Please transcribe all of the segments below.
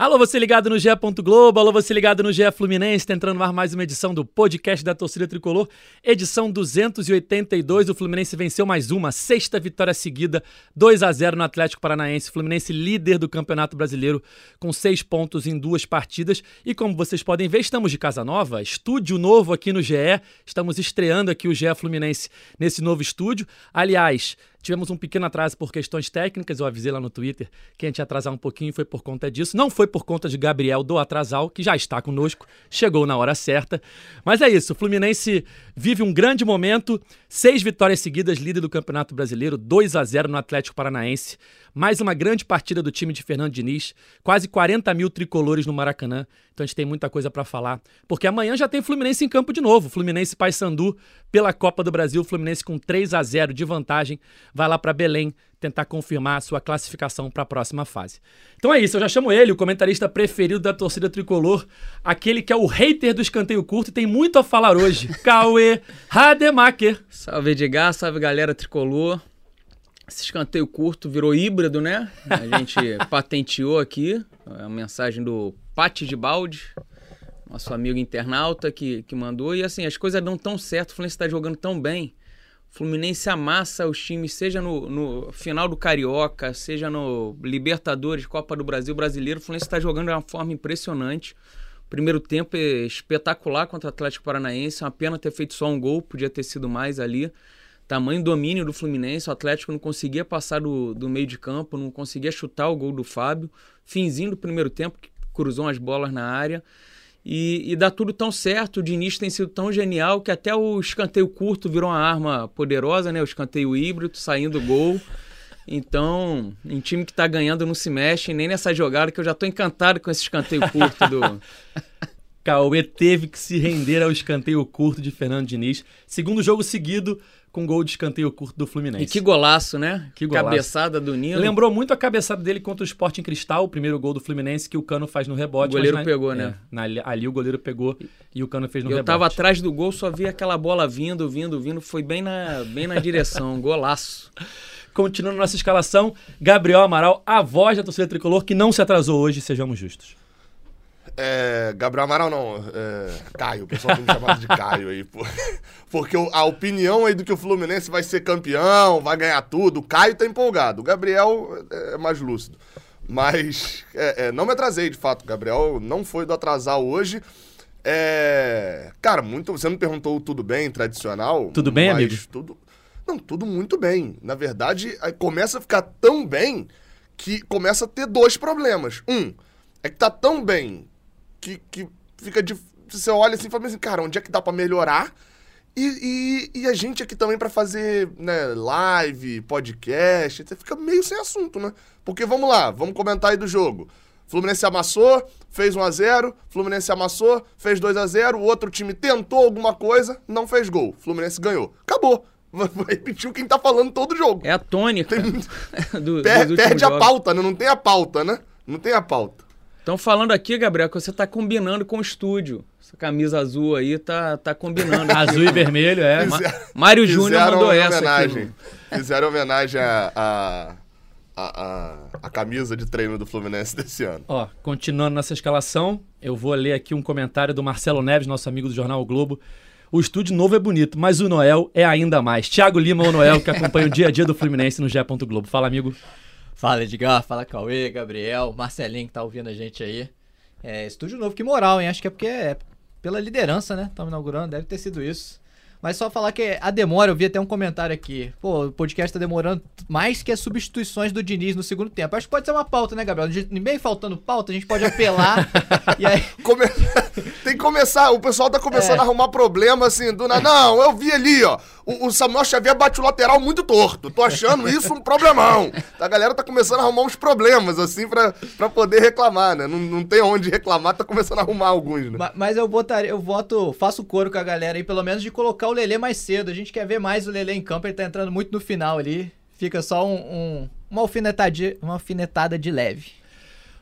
Alô, você ligado no GE. Globo, alô, você ligado no GE Fluminense, tá entrando no ar mais uma edição do podcast da torcida tricolor, edição 282. O Fluminense venceu mais uma, sexta vitória seguida, 2 a 0 no Atlético Paranaense. Fluminense líder do Campeonato Brasileiro, com seis pontos em duas partidas. E como vocês podem ver, estamos de casa nova, estúdio novo aqui no GE. Estamos estreando aqui o GE Fluminense nesse novo estúdio. Aliás, Tivemos um pequeno atraso por questões técnicas, eu avisei lá no Twitter que a gente ia atrasar um pouquinho, foi por conta disso. Não foi por conta de Gabriel do Atrasal, que já está conosco, chegou na hora certa. Mas é isso, o Fluminense vive um grande momento, seis vitórias seguidas, líder do Campeonato Brasileiro, 2 a 0 no Atlético Paranaense. Mais uma grande partida do time de Fernando Diniz, quase 40 mil tricolores no Maracanã. Então a gente tem muita coisa para falar, porque amanhã já tem Fluminense em campo de novo. Fluminense Paysandu pela Copa do Brasil, Fluminense com 3 a 0 de vantagem, vai lá para Belém tentar confirmar a sua classificação para a próxima fase. Então é isso, eu já chamo ele, o comentarista preferido da torcida tricolor, aquele que é o hater do escanteio curto e tem muito a falar hoje, Cauê Rademacher. Salve Edgar, salve galera tricolor. Esse escanteio curto virou híbrido, né? A gente patenteou aqui a mensagem do Pati de Balde, nosso amigo internauta que, que mandou. E assim, as coisas não tão certo, o Fluminense está jogando tão bem. Fluminense amassa os times, seja no, no, final do Carioca, seja no Libertadores, Copa do Brasil, Brasileiro. O Fluminense está jogando de uma forma impressionante. Primeiro tempo é espetacular contra o Atlético Paranaense. Uma pena ter feito só um gol, podia ter sido mais ali tamanho domínio do Fluminense, o Atlético não conseguia passar do, do meio de campo, não conseguia chutar o gol do Fábio. Finzinho do primeiro tempo, que cruzou as bolas na área. E, e dá tudo tão certo, o Diniz tem sido tão genial que até o escanteio curto virou uma arma poderosa, né? O escanteio híbrido, saindo gol. Então, em time que tá ganhando não se mexe, nem nessa jogada que eu já tô encantado com esse escanteio curto do. Cauê teve que se render ao escanteio curto de Fernando Diniz. Segundo jogo seguido, com gol de escanteio curto do Fluminense. E que golaço, né? Que golaço. Cabeçada do Nino. Lembrou muito a cabeçada dele contra o Sport em Cristal, o primeiro gol do Fluminense que o Cano faz no rebote. O goleiro na, pegou, né? É, na, ali o goleiro pegou e o Cano fez no Eu rebote. Eu tava atrás do gol, só vi aquela bola vindo, vindo, vindo. Foi bem na, bem na direção. Golaço. Continuando nossa escalação, Gabriel Amaral, a voz da torcida tricolor que não se atrasou hoje, sejamos justos. É, Gabriel Amaral não, é, Caio, o pessoal tem me chamado de Caio aí, pô. porque a opinião aí do que o Fluminense vai ser campeão, vai ganhar tudo, o Caio tá empolgado, o Gabriel é, é mais lúcido. Mas é, é, não me atrasei, de fato, o Gabriel não foi do atrasar hoje. É, cara, muito, você me perguntou tudo bem, tradicional. Tudo bem, amigo? Tudo, não, tudo muito bem. Na verdade, começa a ficar tão bem que começa a ter dois problemas. Um, é que tá tão bem que, que fica de. Você olha assim e fala assim, cara, onde é que dá para melhorar? E, e, e, a gente aqui também para fazer né, live, podcast, você fica meio sem assunto, né? Porque vamos lá, vamos comentar aí do jogo. Fluminense amassou, fez 1x0, Fluminense amassou, fez 2x0, o outro time tentou alguma coisa, não fez gol. Fluminense ganhou. Acabou. Repetiu quem tá falando todo jogo. É a tônica. Tem... do, per perde a pauta, né? Não tem a pauta, né? Não tem a pauta. Estão falando aqui, Gabriel, que você está combinando com o estúdio. Essa camisa azul aí tá, tá combinando. azul e vermelho, é. Fizer, Mário Júnior mandou essa homenagem. Aqui. Fizeram homenagem a, a, a, a, camisa de treino do Fluminense desse ano. Ó, continuando nessa escalação, eu vou ler aqui um comentário do Marcelo Neves, nosso amigo do Jornal o Globo. O estúdio novo é bonito, mas o Noel é ainda mais. Thiago Lima ou Noel, que acompanha o dia a dia do Fluminense no Gé. Globo. Fala, amigo. Fala Edgar, fala Cauê, Gabriel, Marcelinho que tá ouvindo a gente aí. É, estúdio novo, que moral, hein? Acho que é porque é pela liderança, né? Estamos inaugurando, deve ter sido isso. Mas só falar que a demora, eu vi até um comentário aqui. Pô, o podcast tá demorando mais que as substituições do Diniz no segundo tempo. Acho que pode ser uma pauta, né, Gabriel? Nem faltando pauta, a gente pode apelar. e aí. Come... Tem que começar, o pessoal tá começando é. a arrumar problema assim, do nada. Não, eu vi ali, ó. O, o Samuel Xavier bate o lateral muito torto. Tô achando isso um problemão. A galera tá começando a arrumar uns problemas, assim, pra, pra poder reclamar, né? Não, não tem onde reclamar, tá começando a arrumar alguns, né? Mas, mas eu botaria, eu voto, faço coro com a galera aí, pelo menos de colocar o Lelê mais cedo. A gente quer ver mais o Lelê em campo, ele tá entrando muito no final ali. Fica só um, um uma, uma alfinetada de leve.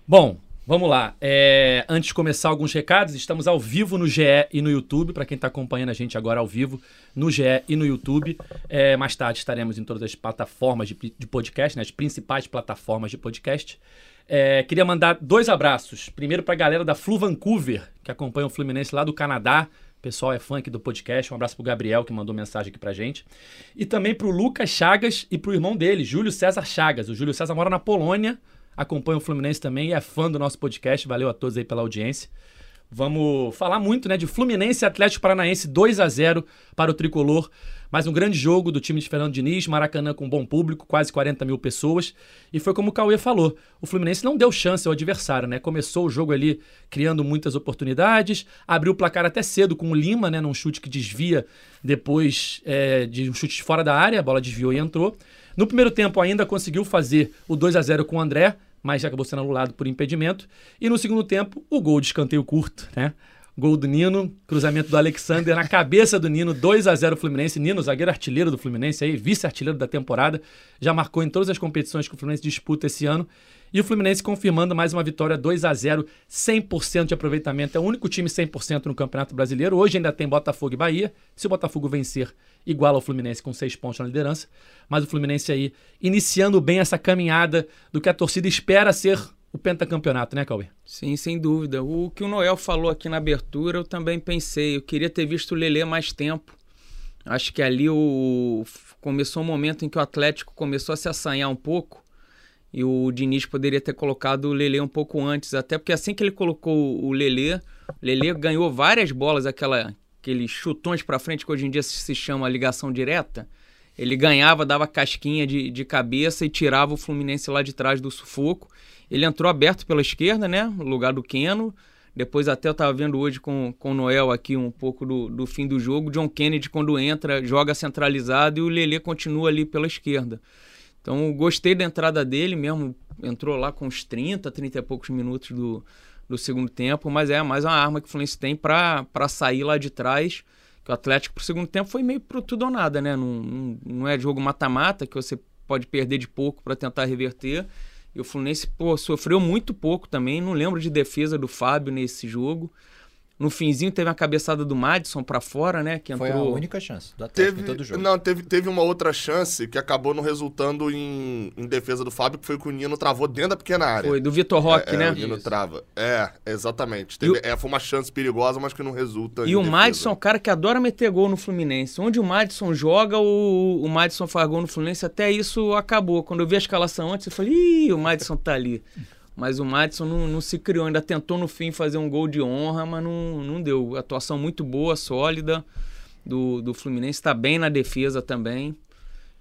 Bom, vamos lá. É, antes de começar alguns recados, estamos ao vivo no GE e no YouTube, para quem está acompanhando a gente agora ao vivo, no GE e no YouTube. É, mais tarde estaremos em todas as plataformas de, de podcast, né, as principais plataformas de podcast. É, queria mandar dois abraços. Primeiro para a galera da Flu Vancouver, que acompanha o Fluminense lá do Canadá. Pessoal é fã aqui do podcast. Um abraço pro Gabriel, que mandou mensagem aqui pra gente. E também pro Lucas Chagas e pro irmão dele, Júlio César Chagas. O Júlio César mora na Polônia, acompanha o Fluminense também e é fã do nosso podcast. Valeu a todos aí pela audiência. Vamos falar muito né, de Fluminense e Atlético Paranaense 2 a 0 para o Tricolor. Mais um grande jogo do time de Fernando Diniz, Maracanã com bom público, quase 40 mil pessoas. E foi como o Cauê falou: o Fluminense não deu chance ao adversário, né? Começou o jogo ali criando muitas oportunidades, abriu o placar até cedo com o Lima, né? Num chute que desvia depois é, de um chute fora da área, a bola desviou e entrou. No primeiro tempo ainda conseguiu fazer o 2 a 0 com o André, mas acabou sendo anulado por impedimento. E no segundo tempo, o gol de escanteio curto, né? Gol do Nino, cruzamento do Alexander na cabeça do Nino, 2 a 0 Fluminense. Nino, zagueiro artilheiro do Fluminense aí, vice-artilheiro da temporada, já marcou em todas as competições que o Fluminense disputa esse ano. E o Fluminense confirmando mais uma vitória 2 a 0 100% de aproveitamento. É o único time 100% no Campeonato Brasileiro. Hoje ainda tem Botafogo e Bahia. Se o Botafogo vencer, igual ao Fluminense com seis pontos na liderança. Mas o Fluminense aí iniciando bem essa caminhada do que a torcida espera ser o pentacampeonato, né, Cauê? Sim, sem dúvida. O que o Noel falou aqui na abertura, eu também pensei. Eu queria ter visto o Lelê mais tempo. Acho que ali o... começou um momento em que o Atlético começou a se assanhar um pouco. E o Diniz poderia ter colocado o Lelê um pouco antes. Até porque assim que ele colocou o Lelê, o Lelê ganhou várias bolas, aquela, aqueles chutões para frente que hoje em dia se chama ligação direta. Ele ganhava, dava casquinha de, de cabeça e tirava o Fluminense lá de trás do sufoco. Ele entrou aberto pela esquerda, né? No lugar do Keno. Depois até eu estava vendo hoje com, com o Noel aqui um pouco do, do fim do jogo. John Kennedy, quando entra, joga centralizado e o Lelê continua ali pela esquerda. Então gostei da entrada dele mesmo. Entrou lá com uns 30, 30 e poucos minutos do, do segundo tempo. Mas é mais uma arma que o Fluminense tem para sair lá de trás. Que o Atlético pro segundo tempo foi meio pro tudo ou nada, né? Não, não é jogo mata-mata que você pode perder de pouco para tentar reverter. E o Fluminense, pô, sofreu muito pouco também. Não lembro de defesa do Fábio nesse jogo. No finzinho teve uma cabeçada do Madison para fora, né? Que entrou... Foi a única chance do Atlético Teve, em todo o jogo. não, teve, teve uma outra chance que acabou não resultando em, em defesa do Fábio, que foi que o Nino travou dentro da pequena área. Foi do Vitor Roque, é, né? É, o Nino Isso. trava. É, exatamente. Teve- o- é, foi uma chance perigosa, mas que não resulta E em o defesa. Madison é um cara que adora meter gol no Fluminense. Onde o Madison joga, o, o Madison faz gol no Fluminense. Até isso acabou. Quando eu vi a escalação antes, eu falei, ih, o Madison tá ali. Mas o Madison não, não se criou. Ainda tentou no fim fazer um gol de honra, mas não, não deu. Atuação muito boa, sólida do, do Fluminense. Tá bem na defesa também.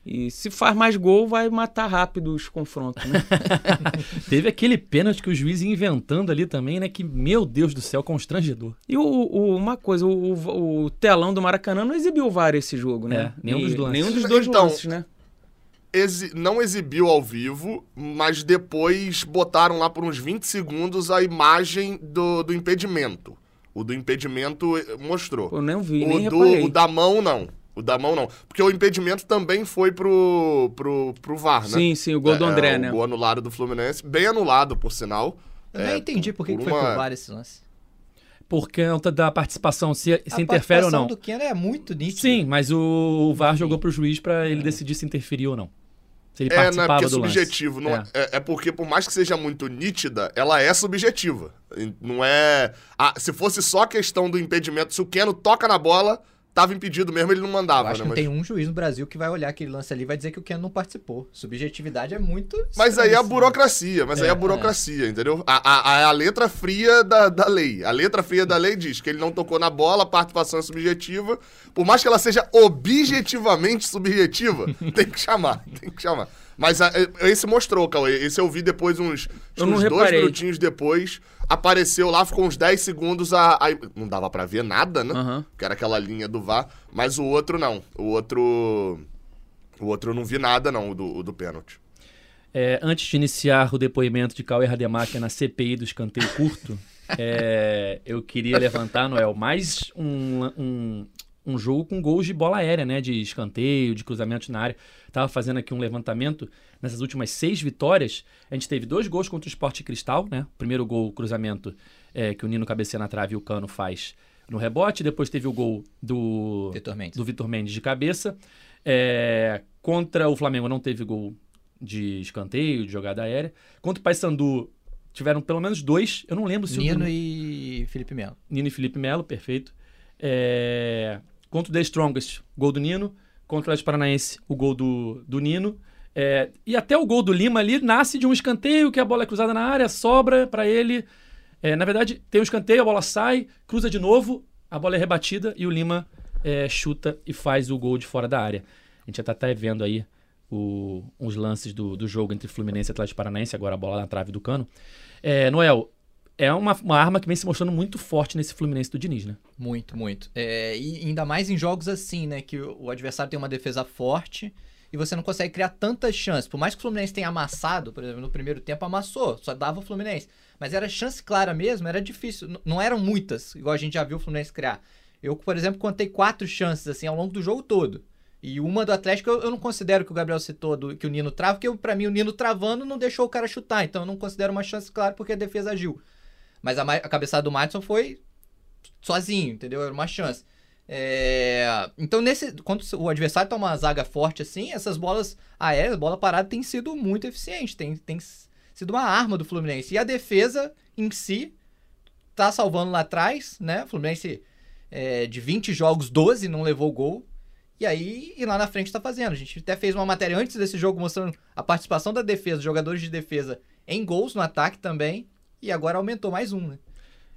E se faz mais gol, vai matar rápido os confrontos, né? Teve aquele pênalti que o juiz ia inventando ali também, né? Que, meu Deus do céu, constrangedor. E o, o- uma coisa, o, o- o telão do Maracanã não exibiu o VAR esse jogo, né? É, nenhum dos E- lances. Nenhum dos dois Então, lances, né? Exi- não exibiu ao vivo, mas depois botaram lá por uns 20 segundos a imagem do, do impedimento. O do impedimento eh, mostrou. Eu nem vi, nem o, do, reparei. o da mão, não. O da mão, não. Porque o impedimento também foi pro, pro, pro VAR, né? Sim, sim, o gol do É, André, é, né? O gol anulado do Fluminense. Bem anulado, por sinal. Eu É, nem entendi por que, por que foi uma- pro VAR esse lance. Por conta da participação, se, se A interfere ou participação não. do Keno é muito nítida. Sim, mas o, o VAR jogou pro juiz pra ele decidir se interferia ou não. Se ele É, não é porque é subjetivo. Não é. É, é porque, por mais que seja muito nítida, ela é subjetiva. Não é. Ah, se fosse só questão do impedimento, se o Keno toca na bola, tava impedido mesmo, ele não Eu mandava, acho né? que Mas, tem um juiz no Brasil que vai olhar aquele lance ali e vai dizer que o Keno não participou. Subjetividade é muito. mas aí é a burocracia, mas aí é É, a burocracia, entendeu? A, a, a- a letra fria da, da lei. A letra fria da lei diz que ele não tocou na bola, a participação é subjetiva. Por mais que ela seja objetivamente subjetiva, tem que chamar, tem que chamar. Mas a- esse mostrou, Cauê. Esse eu vi depois uns, uns dois minutinhos depois. Apareceu lá, ficou uns 10 segundos. A, a- não dava pra ver nada, né? Aham. Que era aquela linha do VAR. Mas o outro não. O outro. O outro eu não vi nada, não, o do, o do pênalti. É, antes de iniciar o depoimento de Cauê Rademacher na CPI do escanteio curto, é, eu queria levantar, Noel, mais um, um, um jogo com gols de bola aérea, né? De escanteio, de cruzamento na área. Tava fazendo aqui um levantamento. Nessas últimas seis vitórias, a gente teve dois gols contra o Sport Cristal, né? O primeiro gol, cruzamento, é, que o Nino cabeceia na trave e o Cano faz no rebote. Depois teve o gol do Vitor Mendes. do Vitor Mendes de cabeça. É, contra o Flamengo não teve gol de escanteio, de jogada aérea. Contra o Paysandu tiveram pelo menos dois. Eu não lembro se o Nino e Felipe Melo. Nino e Felipe Melo, perfeito. É, Contra o The Strongest, gol do Nino. Contra o Atlético Paranaense, o gol do, do Nino. É, E até o gol do Lima ali nasce de um escanteio, que a bola é cruzada na área, sobra pra ele. É, na verdade, tem um escanteio, a bola sai, cruza de novo, a bola é rebatida e o Lima é, chuta e faz o gol de fora da área. A gente já tá até vendo aí o- uns lances do, do jogo entre Fluminense e Atlético Paranaense, agora a bola na trave do cano. É, Noel, é uma, uma arma que vem se mostrando muito forte nesse Fluminense do Diniz, né? Muito, muito. É, e ainda mais em jogos assim, né? Que o adversário tem uma defesa forte e você não consegue criar tantas chances. Por mais que o Fluminense tenha amassado, por exemplo, no primeiro tempo amassou, só dava o Fluminense. Mas era chance clara mesmo, era difícil. Não eram muitas, igual a gente já viu o Fluminense criar. Eu, por exemplo, contei quatro chances assim ao longo do jogo todo. E uma do Atlético eu, eu não considero que o Gabriel citou do, que o Nino trava, porque pra mim o Nino travando não deixou o cara chutar. Então eu não considero uma chance clara porque a defesa agiu. Mas a, a cabeçada do Madison foi sozinho, entendeu? Era uma chance. É, Então, nesse, quando o adversário toma uma zaga forte assim, essas bolas aéreas, bola parada, tem sido muito eficiente. Tem, tem sido uma arma do Fluminense. E a defesa em si tá salvando lá atrás, né? O Fluminense é, de 20 jogos, 12 não levou gol. E aí, e lá na frente tá fazendo. A gente até fez uma matéria antes desse jogo mostrando a participação da defesa, jogadores de defesa em gols no ataque também. E agora aumentou mais um, né?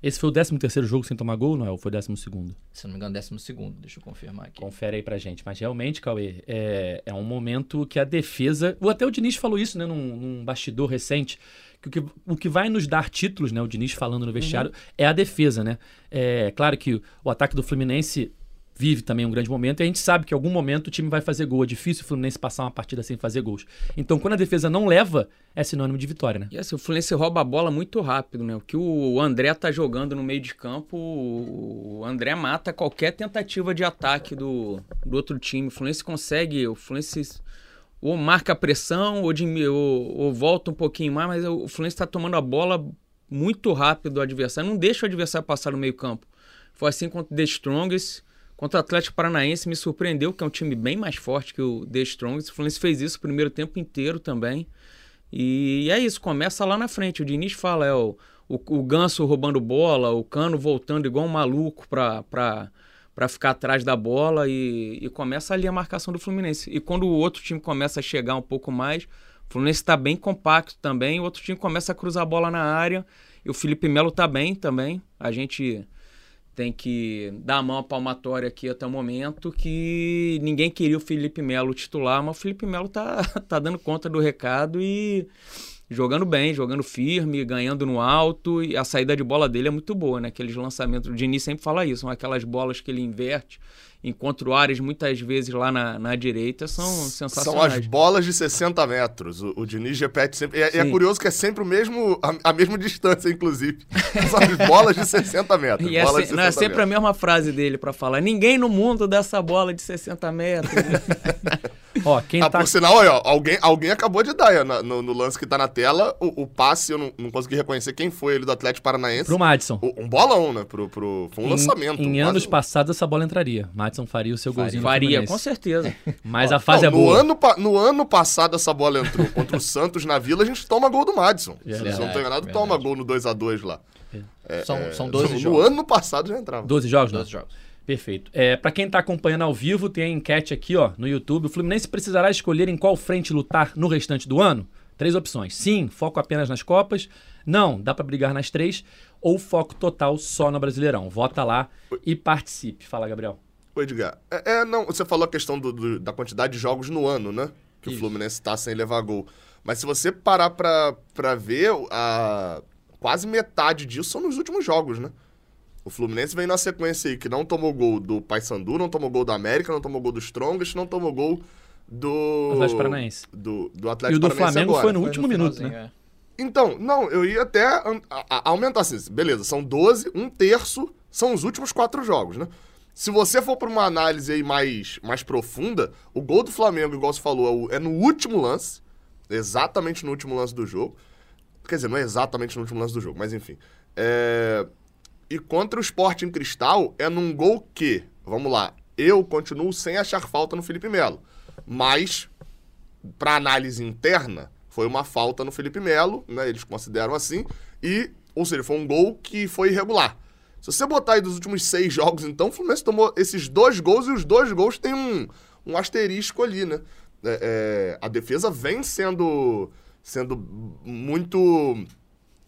Esse foi o 13 terceiro jogo sem tomar gol, Noel? Ou foi o 12 segundo? Se eu não me engano, décimo segundo. Deixa eu confirmar aqui. Confere aí pra gente. Mas realmente, Cauê, é, é um momento que a defesa. o- Até o Diniz falou isso, né, num, num bastidor recente. Que o, que o que vai nos dar títulos, né? O Diniz falando no vestiário, é a defesa, né? É claro que o ataque do Fluminense vive também um grande momento e a gente sabe que em algum momento o time vai fazer gol. É difícil o Fluminense passar uma partida sem fazer gols. Então, quando a defesa não leva, é sinônimo de vitória, né? E assim, o Fluminense rouba a bola muito rápido, né? O que o André tá jogando no meio de campo, o André mata qualquer tentativa de ataque do, do outro time. O Fluminense consegue, o Fluminense ou marca a pressão ou, dimi- ou- ou volta um pouquinho mais, mas o Fluminense tá tomando a bola muito rápido do adversário, não deixa o adversário passar no meio campo. Foi assim contra o The Strongest, contra o Atlético Paranaense, me surpreendeu, que é um time bem mais forte que o The Strongest. O Fluminense fez isso o primeiro tempo inteiro também. E é isso, começa lá na frente. O Diniz fala, é o, o, o Ganso roubando bola, o Cano voltando igual um maluco pra, pra, pra ficar atrás da bola e, e começa ali a marcação do Fluminense. E quando o outro time começa a chegar um pouco mais, o Fluminense está bem compacto também, o outro time começa a cruzar a bola na área e o Felipe Melo tá bem também. A gente tem que dar a mão à palmatória aqui até o momento que ninguém queria o Felipe Melo titular, mas o Felipe Melo tá, tá dando conta do recado e jogando bem, jogando firme, ganhando no alto e a saída de bola dele é muito boa, né? Aqueles lançamentos, o Diniz sempre fala isso, são aquelas bolas que ele inverte, encontra o Ares muitas vezes lá na, na direita, são São sensacionais. as bolas de 60 metros. O, o Diniz repete sempre. E é, é curioso que é sempre o mesmo, a, a mesma distância, inclusive. São as bolas de 60 metros. E é, se- não, é 60 sempre a metros. mesma frase dele pra falar. Ninguém no mundo dessa bola de 60 metros. Ó, quem Ah, tá. por sinal, olha, ó, alguém, alguém acabou de dar ó, na- no, no lance que tá na tela o, o passe, eu não, não consegui reconhecer quem foi ele do Atlético Paranaense. Pro Madison. O- um bolão, né? Pro, pro, foi um Em- lançamento. Em, quase anos passados, essa bola entraria. Madison faria o seu golzinho no Varia, Fluminense. com certeza. Mas a fase Não, é no boa. Ano, pa- no ano passado essa bola entrou contra o Santos na Vila, a gente toma gol do Madison. Se Verdade, eu não tô enganado, verdade. toma gol no 2x2 lá. são, É, são 12 no, jogos. No ano passado já entrava. 12 jogos, não? 12 jogos. Perfeito. É, para quem tá acompanhando ao vivo, tem a enquete aqui, ó, no YouTube. O Fluminense precisará escolher em qual frente lutar no restante do ano? Três opções. Sim, foco apenas nas Copas. Não, dá pra brigar nas três. Ou foco total só no Brasileirão. Vota lá e participe. Fala, Gabriel. Ô, Edgar, é, é, não, você falou a questão do- do- da quantidade de jogos no ano, né? Que o Isso. Fluminense tá sem levar gol. Mas se você parar pra, pra ver, a, quase metade disso são nos últimos jogos, né? O Fluminense vem na sequência aí que não tomou gol do Paysandu, não tomou gol do América, não tomou gol do Strongest, não tomou gol do... Atlético Paranaense. Do, do E Atlético o do Paranaense Flamengo agora. foi no Foi último minuto, finalzinho, né? é. Então, não, eu ia até an- a- a- aumentar assim. Beleza, são 12, um terço são os últimos quatro jogos, né? Se você for para uma análise aí mais, mais profunda, o gol do Flamengo, igual você falou, é é no último lance, exatamente no último lance do jogo. Quer dizer, não é exatamente no último lance do jogo, mas enfim. É, E contra o Sport em Cristal, é num gol que, vamos lá, eu continuo sem achar falta no Felipe Melo. Mas, para análise interna, Foi uma falta no Felipe Melo, né? Eles consideram assim. E, ou seja, foi um gol que foi irregular. Se você botar aí dos últimos seis jogos, então, o Fluminense tomou esses dois gols e os dois gols têm um, um asterisco ali, né? É, é, a defesa vem sendo, sendo muito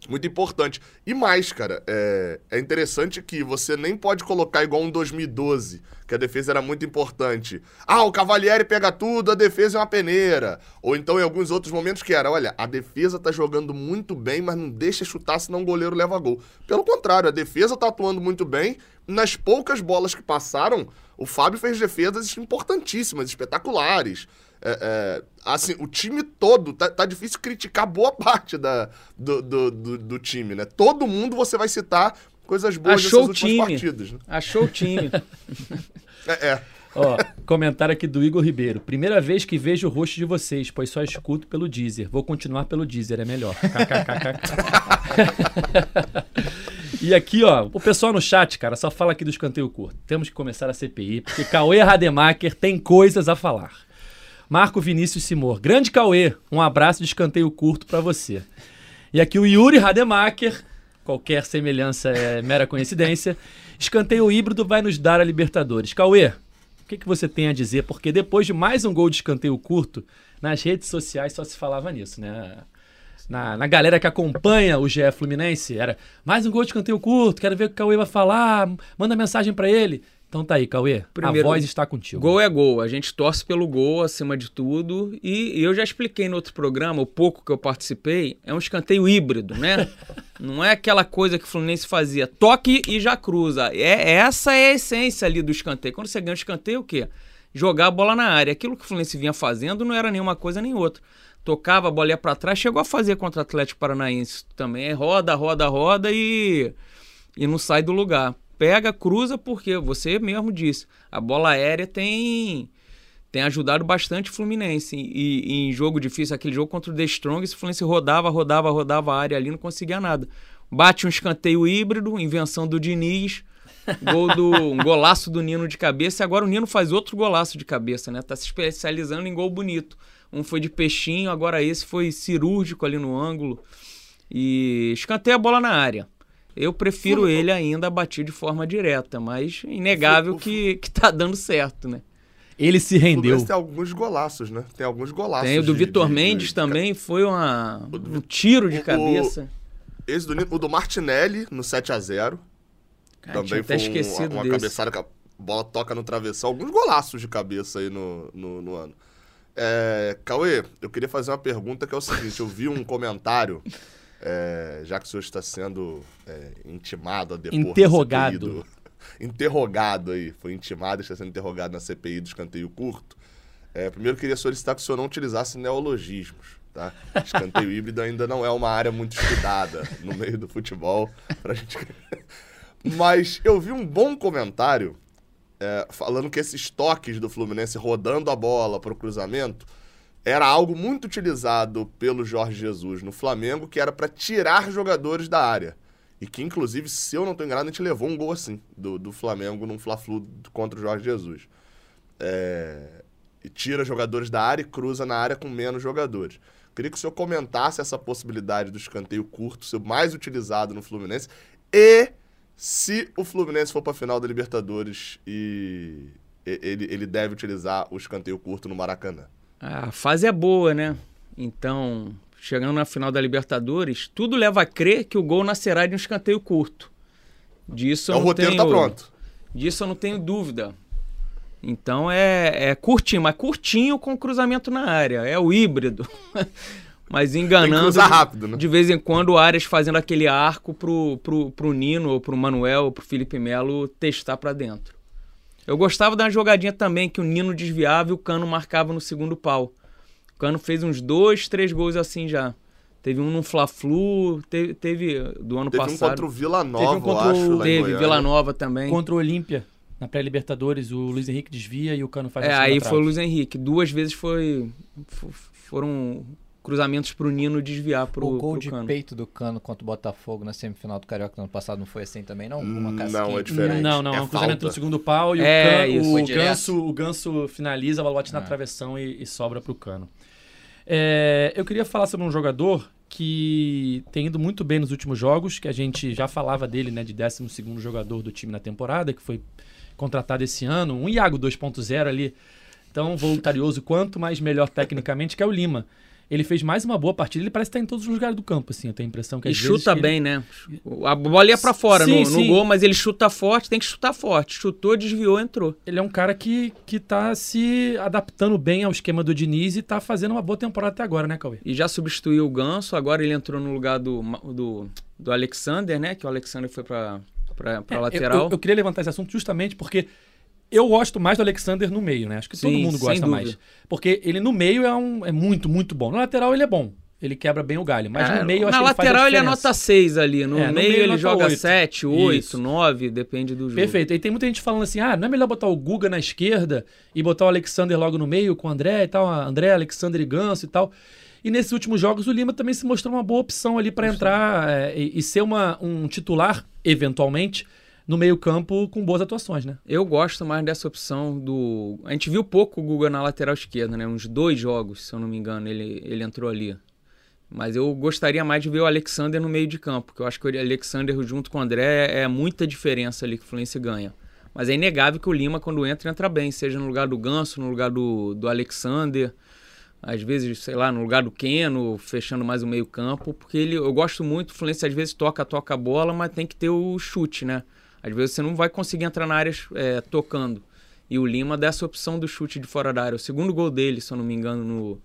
muito importante. E mais, cara, é, é interessante que você nem pode colocar igual um 2012, que a defesa era muito importante. Ah, o Cavalieri pega tudo, a defesa é uma peneira. Ou então em alguns outros momentos que era, olha, a defesa tá jogando muito bem, mas não deixa chutar, senão o goleiro leva gol. Pelo contrário, a defesa tá atuando muito bem. Nas poucas bolas que passaram, o Fábio fez defesas importantíssimas, espetaculares. É, é, assim, o time todo, tá, tá, difícil criticar boa parte da, do, do, do, do, time, né? Todo mundo você vai citar coisas boas Achou dessas últimas time. partidas. Né? Achou o time. é, é. Ó, comentário aqui do Igor Ribeiro. Primeira vez que vejo o rosto de vocês, pois só escuto pelo Deezer. Vou continuar pelo Deezer, é melhor. e aqui, ó, o pessoal no chat, cara, só fala aqui do escanteio curto. Temos que começar a CPI, porque Cauê Rademacher tem coisas a falar. Marco Vinícius Simor. Grande Cauê, um abraço de escanteio curto para você. E aqui o Yuri Rademacher, qualquer semelhança é mera coincidência. Escanteio híbrido vai nos dar a Libertadores. Cauê, o que, que você tem a dizer? Porque depois de mais um gol de escanteio curto, nas redes sociais só se falava nisso, né? Na, na galera que acompanha o GE Fluminense, era mais um gol de escanteio curto, quero ver o que o Cauê vai falar, manda mensagem para ele. Então tá aí, Cauê. Primeiro, a voz está contigo. Gol é gol. A gente torce pelo gol acima de tudo. E, e eu já expliquei no outro programa, o pouco que eu participei, é um escanteio híbrido, né? Não é aquela coisa que o Fluminense fazia. Toque e já cruza. É, essa é a essência ali do escanteio. Quando você ganha o escanteio, o quê? Jogar a bola na área. Aquilo que o Fluminense vinha fazendo não era nenhuma coisa nem outra. Tocava a bola ia pra trás, chegou a fazer contra o Atlético Paranaense também. É roda, roda, roda e, e não sai do lugar pega, cruza, porque você mesmo disse, a bola aérea tem tem ajudado bastante o Fluminense. E, e, em jogo difícil, aquele jogo contra o The Strong, o Fluminense rodava, rodava, rodava a área ali, não conseguia nada. Bate um escanteio híbrido, invenção do Diniz, gol do, um golaço do Nino de cabeça, e agora o Nino faz outro golaço de cabeça, né? Tá se especializando em gol bonito. Um foi de peixinho, agora esse foi cirúrgico ali no ângulo. E escanteia a bola na área. Eu prefiro ele ainda bater de forma direta, mas inegável que, que tá dando certo, né? Ele se rendeu. Tem alguns golaços, né? Tem alguns golaços. Tem o do de, Vitor de, Mendes de, também, foi uma, um tiro de o, cabeça. Esse do, o do Martinelli no 7 a 0 Cara, Também foi um, uma, uma cabeçada que a bola toca no travessão. Alguns golaços de cabeça aí no, no, no ano. É, Cauê, eu queria fazer uma pergunta que é o seguinte: eu vi um comentário é, já que o senhor está sendo é, intimado a depor Interrogado. Do, interrogado aí, foi intimado, está sendo interrogado na CPI do escanteio curto. É, primeiro queria solicitar que o senhor não utilizasse neologismos. Tá? Escanteio híbrido ainda não é uma área muito estudada no meio do futebol. Pra gente... Mas eu vi um bom comentário é, falando que esses toques do Fluminense rodando a bola para o cruzamento era algo muito utilizado pelo Jorge Jesus no Flamengo, que era para tirar jogadores da área. E que, inclusive, se eu não estou enganado, a gente levou um gol assim do, do Flamengo num Fla-Flu contra o Jorge Jesus. É... E tira jogadores da área e cruza na área com menos jogadores. Queria que o senhor comentasse essa possibilidade do escanteio curto ser mais utilizado no Fluminense e se o Fluminense for para a final da Libertadores e ele, ele deve utilizar o escanteio curto no Maracanã. A fase é boa, né? Então, chegando na final da Libertadores, tudo leva a crer que o gol nascerá de um escanteio curto. Disso eu é, o roteiro tá tenho, tá pronto. Disso eu não tenho dúvida. Então é, é curtinho, mas curtinho com cruzamento na área. É o híbrido. mas enganando. Rápido, né? De vez em quando o Arias fazendo aquele arco pro, pro, pro Nino, ou pro Manuel, ou pro Felipe Melo testar para dentro. Eu gostava da jogadinha também que o Nino desviava e o Cano marcava no segundo pau. O Cano fez uns dois, três gols assim já. Teve um no Fla-Flu, teve, teve, do ano teve passado. Teve um contra o Vila Nova, teve um contra acho, o... Teve, Vila Nova também. Contra o Olímpia, na pré-Libertadores, o Luiz Henrique desvia e o Cano faz É, aí foi o Luiz Henrique. Duas vezes foi foram cruzamentos pro Nino desviar pro O gol pro de Cano. peito do Cano contra o Botafogo na semifinal do Carioca no ano passado não foi assim também, não? Uma não, é diferente. Não, não, é um cruzamento no segundo pau e é, o, isso, o, ganso, o Ganso finaliza, a bola bate na ah. travessão e, e sobra pro Cano. É, eu queria falar sobre um jogador que tem ido muito bem nos últimos jogos, que a gente já falava dele, né, de 12 jogador do time na temporada, que foi contratado esse ano, um Iago 2.0 ali, tão voluntarioso quanto, mas melhor tecnicamente, que é o Lima. Ele fez mais uma boa partida, ele parece estar em todos os lugares do campo, assim, eu tenho a impressão que E chuta ele- bem, né? A bola ia pra fora Sim, no, no sim. gol, mas ele chuta forte, tem que chutar forte. Chutou, desviou, entrou. Ele é um cara que, que tá se adaptando bem ao esquema do Diniz e tá fazendo uma boa temporada até agora, né, Cauê? E já substituiu o Ganso, agora ele entrou no lugar do, do, do Alexander, né? Que o Alexander foi pra, pra É, eu- lateral. Eu, eu queria levantar esse assunto justamente porque eu gosto mais do Alexander no meio, né? Acho que todo Sim, mundo sem gosta mais. Porque ele no meio é, um, é muito, muito bom. No lateral ele é bom. Ele quebra bem o galho. Mas É, no meio eu acho Na que ele lateral ele é nota 6 ali. No, É, no meio, meio ele joga oito. 7, 8, Isso. 9, depende do jogo. Perfeito. E tem muita gente falando assim: ah, não é melhor botar o Guga na esquerda e botar o Alexander logo no meio com o André e tal, André, Alexander e Ganso e tal. E nesses últimos jogos o Lima também se mostrou uma boa opção ali para entrar é, e, e ser uma, um titular, eventualmente, no meio-campo com boas atuações, né? Eu gosto mais dessa opção do. A gente viu pouco o Guga na lateral esquerda, né? Uns dois jogos, se eu não me engano, ele, ele entrou ali. Mas eu gostaria mais de ver o Alexander no meio de campo, porque eu acho que o Alexander junto com o André é muita diferença ali que o Fluminense ganha. Mas é inegável que o Lima, quando entra, entra bem, seja no lugar do Ganso, no lugar do, do Alexander, às vezes, sei lá, no lugar do Keno, fechando mais o meio campo, porque ele, eu gosto muito, o Fluminense às vezes toca, toca a bola, mas tem que ter o chute, né? Às vezes você não vai conseguir entrar na área é, tocando. E o Lima dá essa opção do chute de fora da área. O segundo gol dele, se eu não me engano, no,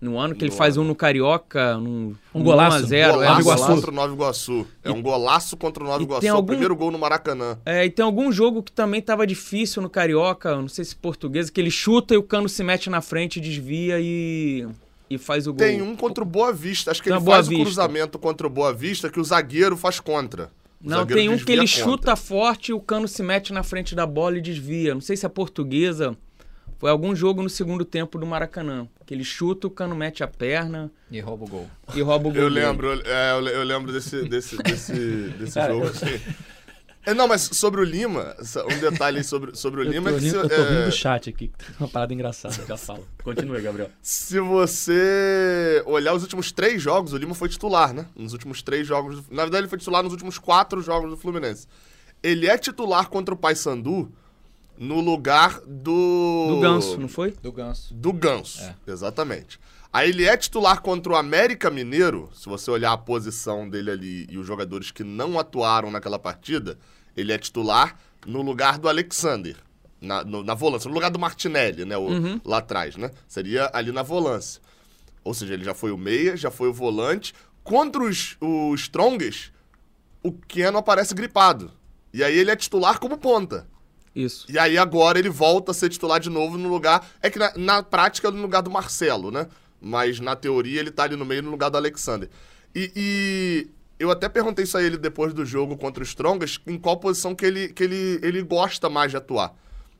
no ano, que ele No faz ano. um no Carioca, num, Um golaço. 1 a 0 Nova Golaço contra o Nova Iguaçu. É um golaço contra o Nova e Iguaçu. tem É o algum- primeiro gol no Maracanã. É, e tem algum jogo que também tava difícil no Carioca, não sei se português, que ele chuta e o cano se mete na frente, desvia e, e faz o gol. Tem um contra o Boa Vista. Acho que Tem ele a Boa faz Vista. o cruzamento contra o Boa Vista que o zagueiro faz contra. Não, tem um que ele chuta forte e o cano se mete na frente da bola e desvia. Não sei se é portuguesa. Foi algum jogo no segundo tempo do Maracanã. Que ele chuta, o cano mete a perna E rouba o gol. e rouba o gol. Eu lembro, é, eu, le- eu lembro desse, desse, desse, desse Cara, jogo. eu- assim. não, mas sobre o Lima, um detalhe aí sobre, sobre o Eu Lima tô, é que se, eu tô rindo é, do chat aqui. Uma parada engraçada, já falo. Continue, Gabriel. se você olhar os últimos três jogos, o Lima foi titular, né? Nos últimos três jogos. do- Na verdade, ele foi titular nos últimos quatro jogos do Fluminense. Ele é titular contra o Paysandu no lugar do. Do Ganso, não foi? Do Ganso. Do Ganso, É. exatamente. Aí ele é titular contra o América Mineiro, se você olhar a posição dele ali e os jogadores que não atuaram naquela partida, ele é titular no lugar do Alexander, na, no- na volância, no lugar do Martinelli, né, o- Uhum. lá atrás, né? Seria ali na volância. Ou seja, ele já foi o meia, já foi o volante. Contra os, os Strongest, o Keno aparece gripado. E aí ele é titular como ponta. Isso. E aí agora ele volta a ser titular de novo no lugar. É que na, na prática é no lugar do Marcelo, né? Mas na teoria ele tá ali no meio no lugar do Alexander. E, e eu até perguntei isso a ele depois do jogo contra o Strongest, em qual posição que ele, que ele, ele gosta mais de atuar.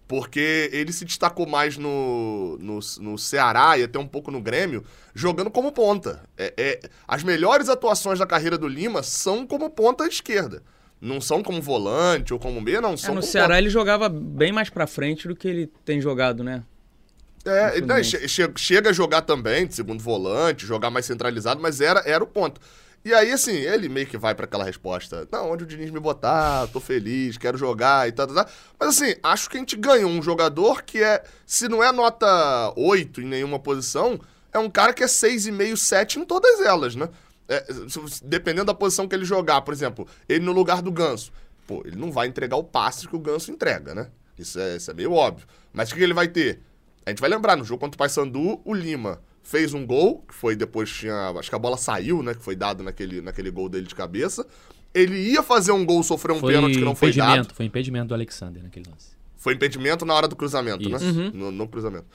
Porque ele se destacou mais no, no, no Ceará e até um pouco no Grêmio, jogando como ponta. É, é- as melhores atuações da carreira do Lima são como ponta esquerda. Não são como volante ou como meia, não. É, São no como Ceará ele jogava bem mais pra frente do que ele tem jogado, né? É, não, che- che- chega a jogar também, de segundo volante, jogar mais centralizado, mas era, era o ponto. E aí, assim, ele meio que vai pra aquela resposta: não, onde o Diniz me botar, tô feliz, quero jogar e tal, tal, tal. Mas assim, acho que a gente ganhou um jogador que é, se não é nota 8 em nenhuma posição, é um cara que é 6,5, 7 em todas elas, né? É, dependendo da posição que ele jogar, por exemplo, ele no lugar do Ganso. Pô, ele não vai entregar o passe que o Ganso entrega, né? Isso é, isso é meio óbvio. Mas o que ele vai ter? A gente vai lembrar, no jogo contra o Paysandu, o Lima fez um gol, que foi depois tinha. Acho que a bola saiu, né? Que foi dado naquele, naquele gol dele de cabeça. Ele ia fazer um gol, sofreu um Foi pênalti que não foi dado. impedimento, foi impedimento do Alexander naquele lance. Foi impedimento na hora do cruzamento, né? Isso. Uhum. No, no cruzamento.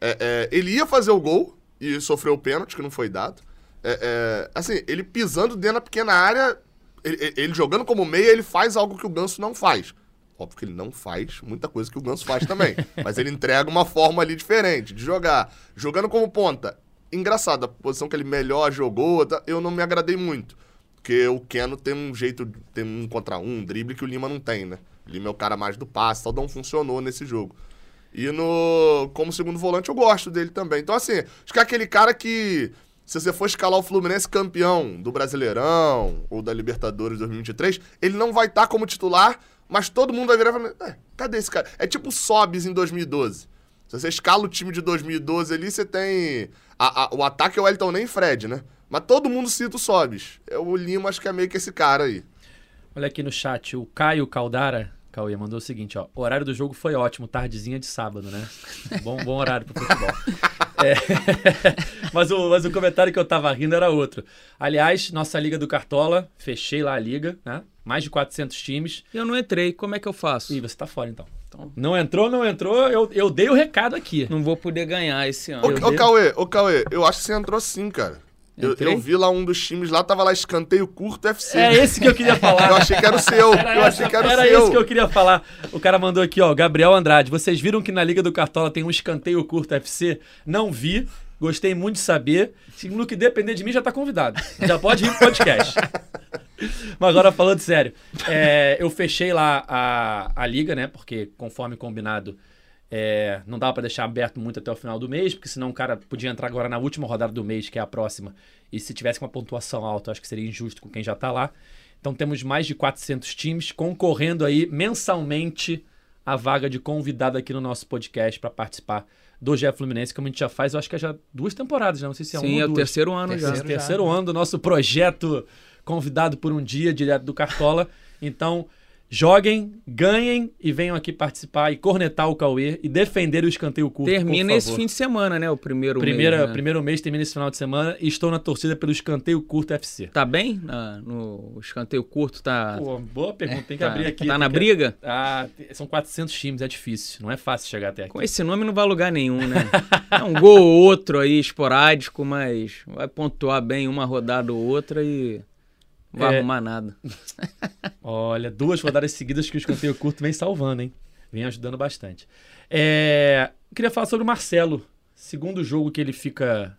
É, é, ele ia fazer o gol e sofreu o pênalti, que não foi dado. É, é, assim, ele pisando dentro da pequena área, ele, ele jogando como meia, ele faz algo que o Ganso não faz. Óbvio que ele não faz muita coisa que o Ganso faz também. mas ele entrega uma forma ali diferente de jogar. Jogando como ponta. Engraçado, a posição que ele melhor jogou, tá, eu não me agradei muito. Porque o Keno tem um jeito, tem um contra um, um drible que o Lima não tem, né? O Lima é o cara mais do passe, tal, não funcionou nesse jogo. E no como segundo volante eu gosto dele também. Então, assim, acho que é aquele cara que, se você for escalar o Fluminense campeão do Brasileirão ou da Libertadores 2023, ele não vai estar como titular, mas todo mundo vai virar e falar: é, cadê esse cara? É tipo o Sobis em 2012. Se você escala o time de 2012 ali, você tem. a- a- o ataque é o Elton nem Fred, né? Mas todo mundo cita o Sobis. É o Lima, acho que é meio que esse cara aí. Olha aqui no chat, o Caio Caldara, Cauê, mandou o seguinte, ó. O horário do jogo foi ótimo, tardezinha de sábado, né? Bom, bom horário pro futebol. É, mas, o, mas o comentário que eu tava rindo era outro. Aliás, nossa Liga do Cartola, fechei lá a liga, né? Mais de 400 times. Eu não entrei, como é que eu faço? Ih, você tá fora então. Então- Não entrou, não entrou, eu, eu dei o recado aqui. Não vou poder ganhar esse ano. Ô, ô dei- Cauê, ô Cauê, eu acho que você entrou sim, cara. Eu, eu vi lá um dos times lá, tava lá escanteio curto FC. É esse que eu queria falar. Eu achei que era o seu. Era, eu achei essa- que era o era seu. isso que eu queria falar. O cara mandou aqui, ó, Gabriel Andrade. Vocês viram que na Liga do Cartola tem um escanteio curto FC? Não vi. Gostei muito de saber. Se no que depender de mim, já tá convidado. Já pode ir pro podcast. Mas agora falando sério, é, eu fechei lá a, a liga, né? Porque conforme combinado, é, não dava pra deixar aberto muito até o final do mês, porque senão o cara podia entrar agora na última rodada do mês, que é a próxima, e se tivesse uma pontuação alta, eu acho que seria injusto com quem já tá lá. Então temos mais de 400 times concorrendo aí mensalmente a vaga de convidado aqui no nosso podcast para participar do GE Fluminense, como a gente já faz, eu acho que é já duas temporadas, não sei se é Sim, uma é ou o duas. terceiro ano Esse já. é o terceiro ano do nosso projeto Convidado por um Dia, direto do Cartola. Então, joguem, ganhem e venham aqui participar e cornetar o Cauê e defender o escanteio curto. Termina esse fim de semana, né? O primeiro Primeira, mês, né? Primeiro mês termina esse final de semana e estou na torcida pelo escanteio curto FC. Tá bem? Na- no escanteio curto tá, Pô, boa pergunta, tem que tá, abrir aqui. tá na que- briga? Ah, são 400 times, é difícil, não é fácil chegar até aqui. Com esse nome não vai lugar nenhum, né? É um gol ou outro aí, esporádico, mas vai pontuar bem uma rodada ou outra e vai É. arrumar nada. Olha, duas rodadas seguidas que o escanteio curto vem salvando, hein? Vem ajudando bastante. É, Queria falar sobre o Marcelo. Segundo jogo que ele fica.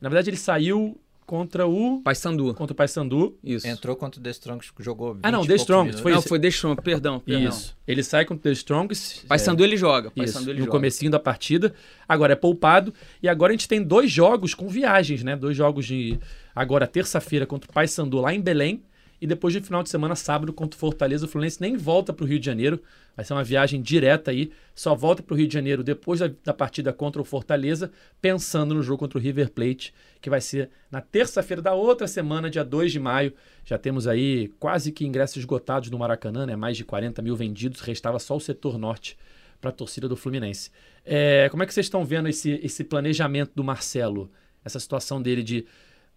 Na verdade, ele saiu contra o. Paysandu, Contra o Paysandu. isso. Entrou contra o The Strongest, que jogou 20 Ah, não, e The Strongest, minutos. foi não, isso. foi deixou, perdão, perdão. Isso. Ele sai contra o The Strongest. Paysandu ele joga, Isso, Paysandu ele no joga. comecinho da partida. Agora é poupado. E agora a gente tem dois jogos com viagens, né? Dois jogos de. Agora, terça-feira contra o Paysandu lá em Belém. E depois de final de semana, sábado, contra o Fortaleza. O Fluminense nem volta para o Rio de Janeiro. Vai ser uma viagem direta aí. Só volta para o Rio de Janeiro depois da, da partida contra o Fortaleza, pensando no jogo contra o River Plate, que vai ser na terça-feira da outra semana, dia 2 de maio. Já temos aí quase que ingressos esgotados no Maracanã, né? Mais de 40 mil vendidos. Restava só o setor norte para a torcida do Fluminense. É, como é que vocês estão vendo esse, esse planejamento do Marcelo? Essa situação dele de.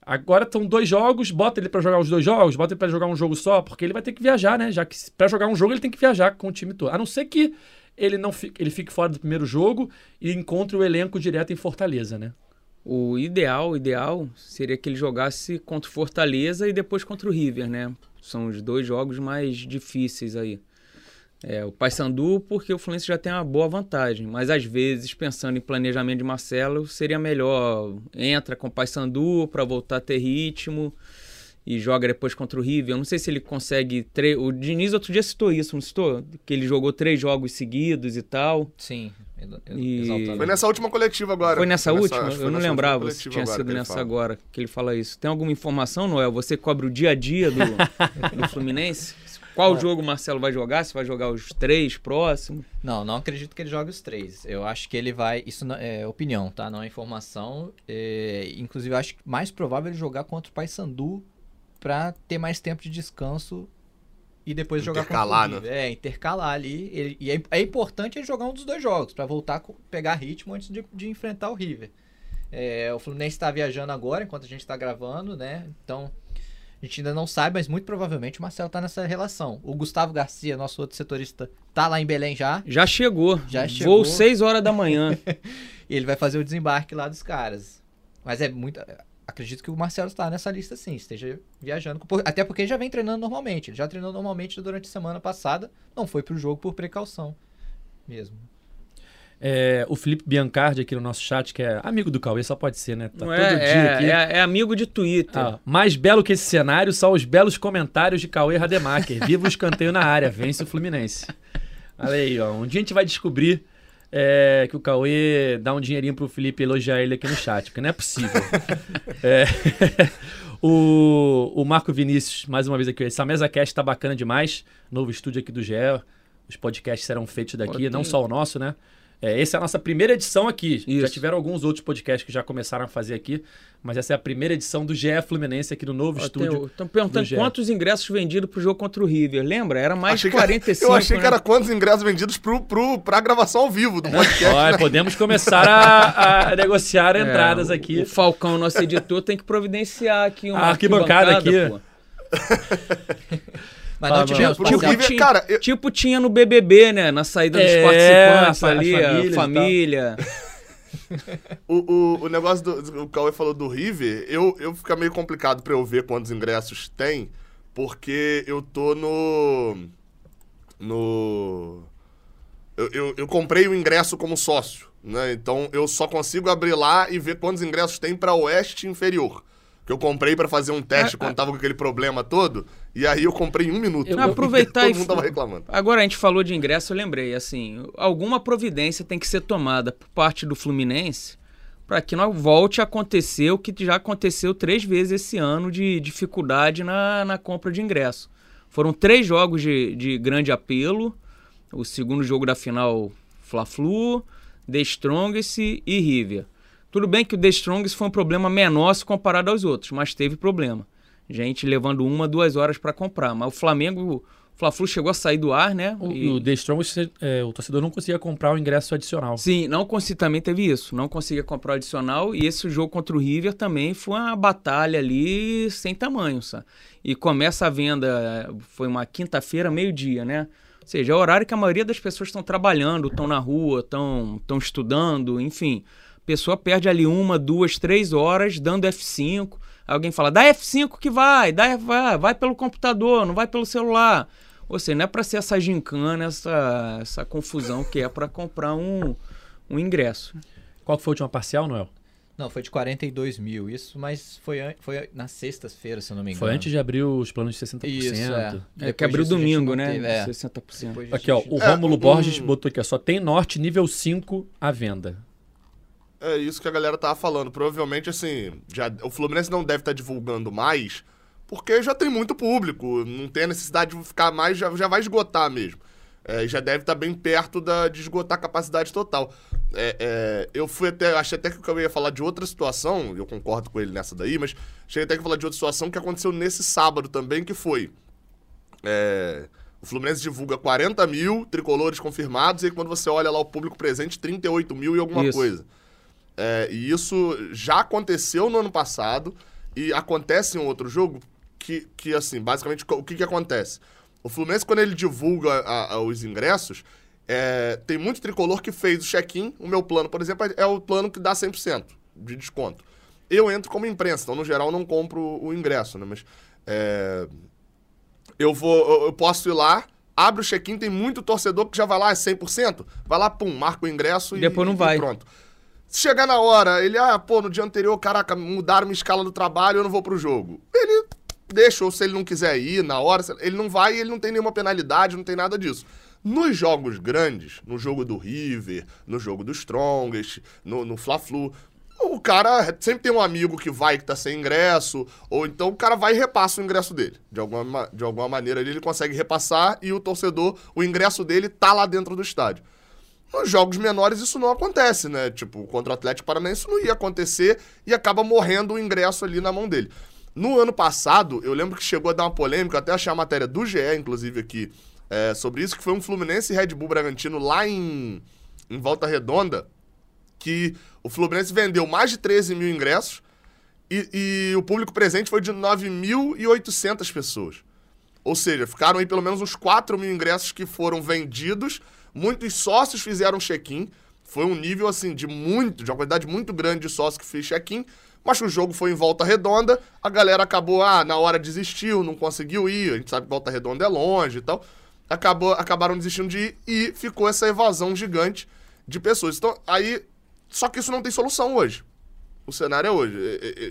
Agora estão dois jogos, bota ele para jogar os dois jogos, bota ele para jogar um jogo só, porque ele vai ter que viajar, né? Já que para jogar um jogo ele tem que viajar com o time todo. A não ser que ele não fique, ele fique fora do primeiro jogo e encontre o elenco direto em Fortaleza, né? O ideal, o ideal seria que ele jogasse contra o Fortaleza e depois contra o River, né? São os dois jogos mais difíceis aí. É, o Paysandu, porque o Fluminense já tem uma boa vantagem, mas às vezes, pensando em planejamento de Marcelo, seria melhor entra com o Paysandu para voltar a ter ritmo e joga depois contra o River. Eu não sei se ele consegue. Tre... O Diniz outro dia citou isso, não citou? Que ele jogou três jogos seguidos e tal. Sim, E-. Foi nessa última coletiva agora. Foi nessa última? acho que foi Eu não nessa última lembrava se tinha sido nessa fala. agora que ele fala isso. Tem alguma informação, Noel? Você cobre o dia a dia do, do Fluminense? Qual jogo o Marcelo vai jogar? Se vai jogar os três próximos? Não, não acredito que ele jogue os três. Eu acho que ele vai. Isso não- é opinião, tá? Não é informação. É, inclusive, eu acho mais provável ele jogar contra o Paysandu pra ter mais tempo de descanso e depois jogar contra Intercalar, o River. É, intercalar ali. Ele- e é, é importante ele jogar um dos dois jogos pra voltar a pegar ritmo antes de, de enfrentar o River. É, o Fluminense tá viajando agora, enquanto a gente tá gravando, né? Então. A gente ainda não sabe, mas muito provavelmente o Marcelo tá nessa relação. O Gustavo Garcia, nosso outro setorista, tá lá em Belém já. Já chegou. Já chegou. Voo 6 horas da manhã. E ele vai fazer o desembarque lá dos caras. Mas é muito. Acredito que o Marcelo está nessa lista sim, esteja viajando. Até porque ele já vem treinando normalmente. Ele já treinou normalmente durante a semana passada. Não foi pro jogo por precaução. Mesmo. É, o Felipe Biancardi aqui no nosso chat, que é amigo do Cauê, só pode ser, né? Tá Não todo é, dia é, aqui. é- é amigo de Twitter. Ah, mais belo que esse cenário são os belos comentários de Cauê Rademacher. Viva o escanteio na área, vence o Fluminense. Olha aí, ó. Um dia a gente vai descobrir é, que o Cauê dá um dinheirinho pro Felipe elogiar ele aqui no chat, porque não é possível. É, o, o Marco Vinícius, mais uma vez aqui, essa mesa cast tá bacana demais. Novo estúdio aqui do GE. Os podcasts serão feitos daqui, Pô, não tem- só o nosso, né? É, essa é a nossa primeira edição aqui. Já Isso. tiveram alguns outros podcasts que já começaram a fazer aqui, mas essa é a primeira edição do GE Fluminense aqui no novo estúdio. Estão perguntando quantos ingressos vendidos pro jogo contra o River. Lembra? Era mais Achei de que- 45. eu achei que né? era quantos ingressos vendidos pro, pra gravação ao vivo do podcast. Ó, né? podemos começar a, a negociar É, entradas o- aqui. O Falcão, nosso editor, tem que providenciar aqui uma A arquibancada aqui. Mas não tivemos Tipo. River, tinha- cara, eu- tipo tinha no BBB, né? Na saída dos É, participantes ali, a família. O, o, o negócio do. O Cauê falou do River, eu, eu fica meio complicado pra eu ver quantos ingressos tem, porque eu tô no. No. Eu, eu, eu comprei o ingresso como sócio, né? Então eu só consigo abrir lá e ver quantos ingressos tem pra Oeste Inferior. Que eu comprei pra fazer um teste Ah, quando ah. tava com aquele problema todo, e aí eu comprei em um minuto. Eu vou aproveitar Todo e- mundo tava reclamando. Agora a gente falou de ingresso, eu lembrei, assim, alguma providência tem que ser tomada por parte do Fluminense para que não volte a acontecer o que já aconteceu três vezes esse ano de dificuldade na, na compra de ingresso. Foram três jogos de, de grande apelo, o segundo jogo da final Fla-Flu, The Strongest e River. Tudo bem que o The Strongest foi um problema menor se comparado aos outros, mas teve problema. Gente levando uma, duas horas para comprar. Mas o Flamengo, o Fla-Flu chegou a sair do ar, né? O, E- o The Strong, é, o torcedor não conseguia comprar o ingresso adicional. Sim, não consegui, também teve isso. Não conseguia comprar o adicional. E esse jogo contra o River também foi uma batalha ali sem tamanho, sabe? E começa a venda, foi uma quinta-feira, meio-dia, né? Ou seja, é o horário que a maioria das pessoas estão trabalhando, estão na rua, estão estão estudando, enfim. A pessoa perde ali uma, duas, três horas dando F5. Alguém fala, dá F5 que vai, dá, vai, vai pelo computador, não vai pelo celular. Ou seja, não é para ser essa gincana, essa, essa confusão que é para comprar um, um ingresso. Qual que foi a última parcial, Noel? Não, foi de 42 mil, isso, mas foi, foi nas sextas-feiras, se eu não me engano. Foi antes de abrir os planos de 60%. Isso, é. É que abriu disso domingo, não né? teve- é. 60%. Depois disso Aqui, ó, o É, Rômulo um- Borges botou aqui, ó, só tem norte nível 5 à venda. É isso que a galera tava falando. Provavelmente, assim, já, o Fluminense não deve estar divulgando mais, porque já tem muito público. Não tem a necessidade de ficar mais, já, já vai esgotar mesmo. É, já deve estar bem perto da, de esgotar a capacidade total. É, é, eu fui até. Achei até que eu ia falar de outra situação, eu concordo com ele nessa daí, mas achei até que ia falar de outra situação que aconteceu nesse sábado também, que foi. é, o Fluminense divulga 40 mil tricolores confirmados, e aí quando você olha lá o público presente, 38 mil e alguma Isso. coisa. É, e isso já aconteceu no ano passado e acontece em outro jogo que, que assim, basicamente, o que, que acontece? O Fluminense, quando ele divulga a- a- os ingressos, é, tem muito tricolor que fez o check-in. O meu plano, por exemplo, é o plano que dá 100% de desconto. Eu entro como imprensa, então, no geral, não compro o ingresso, né? Mas é, eu vou, eu- posso ir lá, abre o check-in, tem muito torcedor que já vai lá, é 100%, vai lá, pum, marca o ingresso e, Depois não e vai. pronto. Chegar na hora, ele, ah, pô, no dia anterior, caraca, mudaram minha escala do trabalho, eu não vou pro jogo. Ele deixa, ou se ele não quiser ir na hora, ele não vai e ele não tem nenhuma penalidade, não tem nada disso. Nos jogos grandes, no jogo do River, no jogo do Strongest, no, no Fla-Flu, o cara sempre tem um amigo que vai que tá sem ingresso, ou então o cara vai e repassa o ingresso dele. De alguma, ma- de alguma maneira ele consegue repassar e o torcedor, o ingresso dele tá lá dentro do estádio. Nos jogos menores isso não acontece, né? Tipo, contra o Atlético Paranaense isso não ia acontecer e acaba morrendo o ingresso ali na mão dele. No ano passado, eu lembro que chegou a dar uma polêmica, até achei a matéria do GE, inclusive, aqui, é, sobre isso, que foi um Fluminense Red Bull Bragantino lá em, em Volta Redonda, que o Fluminense vendeu mais de 13 mil ingressos e, e o público presente foi de 9.800 pessoas. Ou seja, ficaram aí pelo menos uns 4 mil ingressos que foram vendidos. Muitos sócios fizeram check-in. Foi um nível, assim, de muito, de uma quantidade muito grande de sócios que fez check-in. Mas o jogo foi em volta redonda. A galera acabou, ah, na hora desistiu, não conseguiu ir. A gente sabe que volta redonda é longe e tal. Acabou, acabaram desistindo de ir e ficou essa evasão gigante de pessoas. Então, aí. Só que isso não tem solução hoje. O cenário é hoje.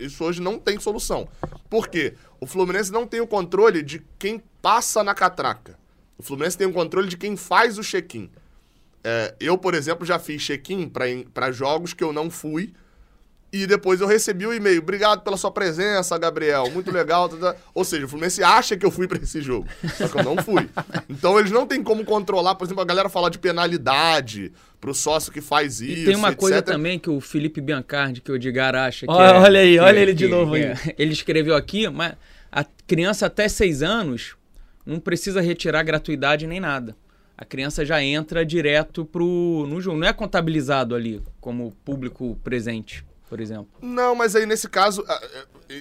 Isso hoje não tem solução. Por quê? O Fluminense não tem o controle de quem passa na catraca. O Fluminense tem o controle de quem faz o check-in. É, eu, por exemplo, já fiz check-in para jogos que eu não fui. E depois eu recebi o e-mail. Obrigado pela sua presença, Gabriel. Muito legal. tá, tá." Ou seja, o Fluminense acha que eu fui para esse jogo. Só que eu não fui. Então eles não têm como controlar. Por exemplo, a galera falar de penalidade pro sócio que faz isso. E tem uma coisa etc. também que o Felipe Biancardi, que o Edgar acha que Olha- é- olha aí, que- olha ele de que- novo que aí. é- Ele escreveu aqui, mas a criança até seis anos não precisa retirar gratuidade nem nada. A criança já entra direto pro, no jogo. Não é contabilizado ali como público presente, por exemplo. Não, mas aí nesse caso,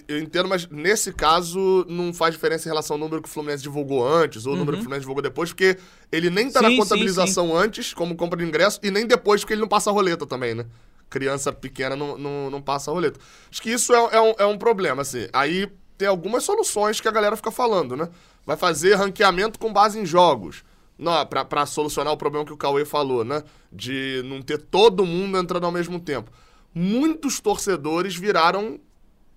eu entendo, mas nesse caso não faz diferença em relação ao número que o Fluminense divulgou antes ou o número que o Fluminense divulgou depois, porque ele nem tá Uhum. Sim, na sim, contabilização antes, como compra de ingresso, e nem depois, porque ele não passa a roleta também, né? Criança pequena não, não, não passa a roleta. Acho que isso é, é um, é um problema, assim. Aí tem algumas soluções que a galera fica falando, né? Vai fazer ranqueamento com base em jogos. Não, pra, pra solucionar o problema que o Cauê falou, né? De não ter todo mundo entrando ao mesmo tempo. Muitos torcedores viraram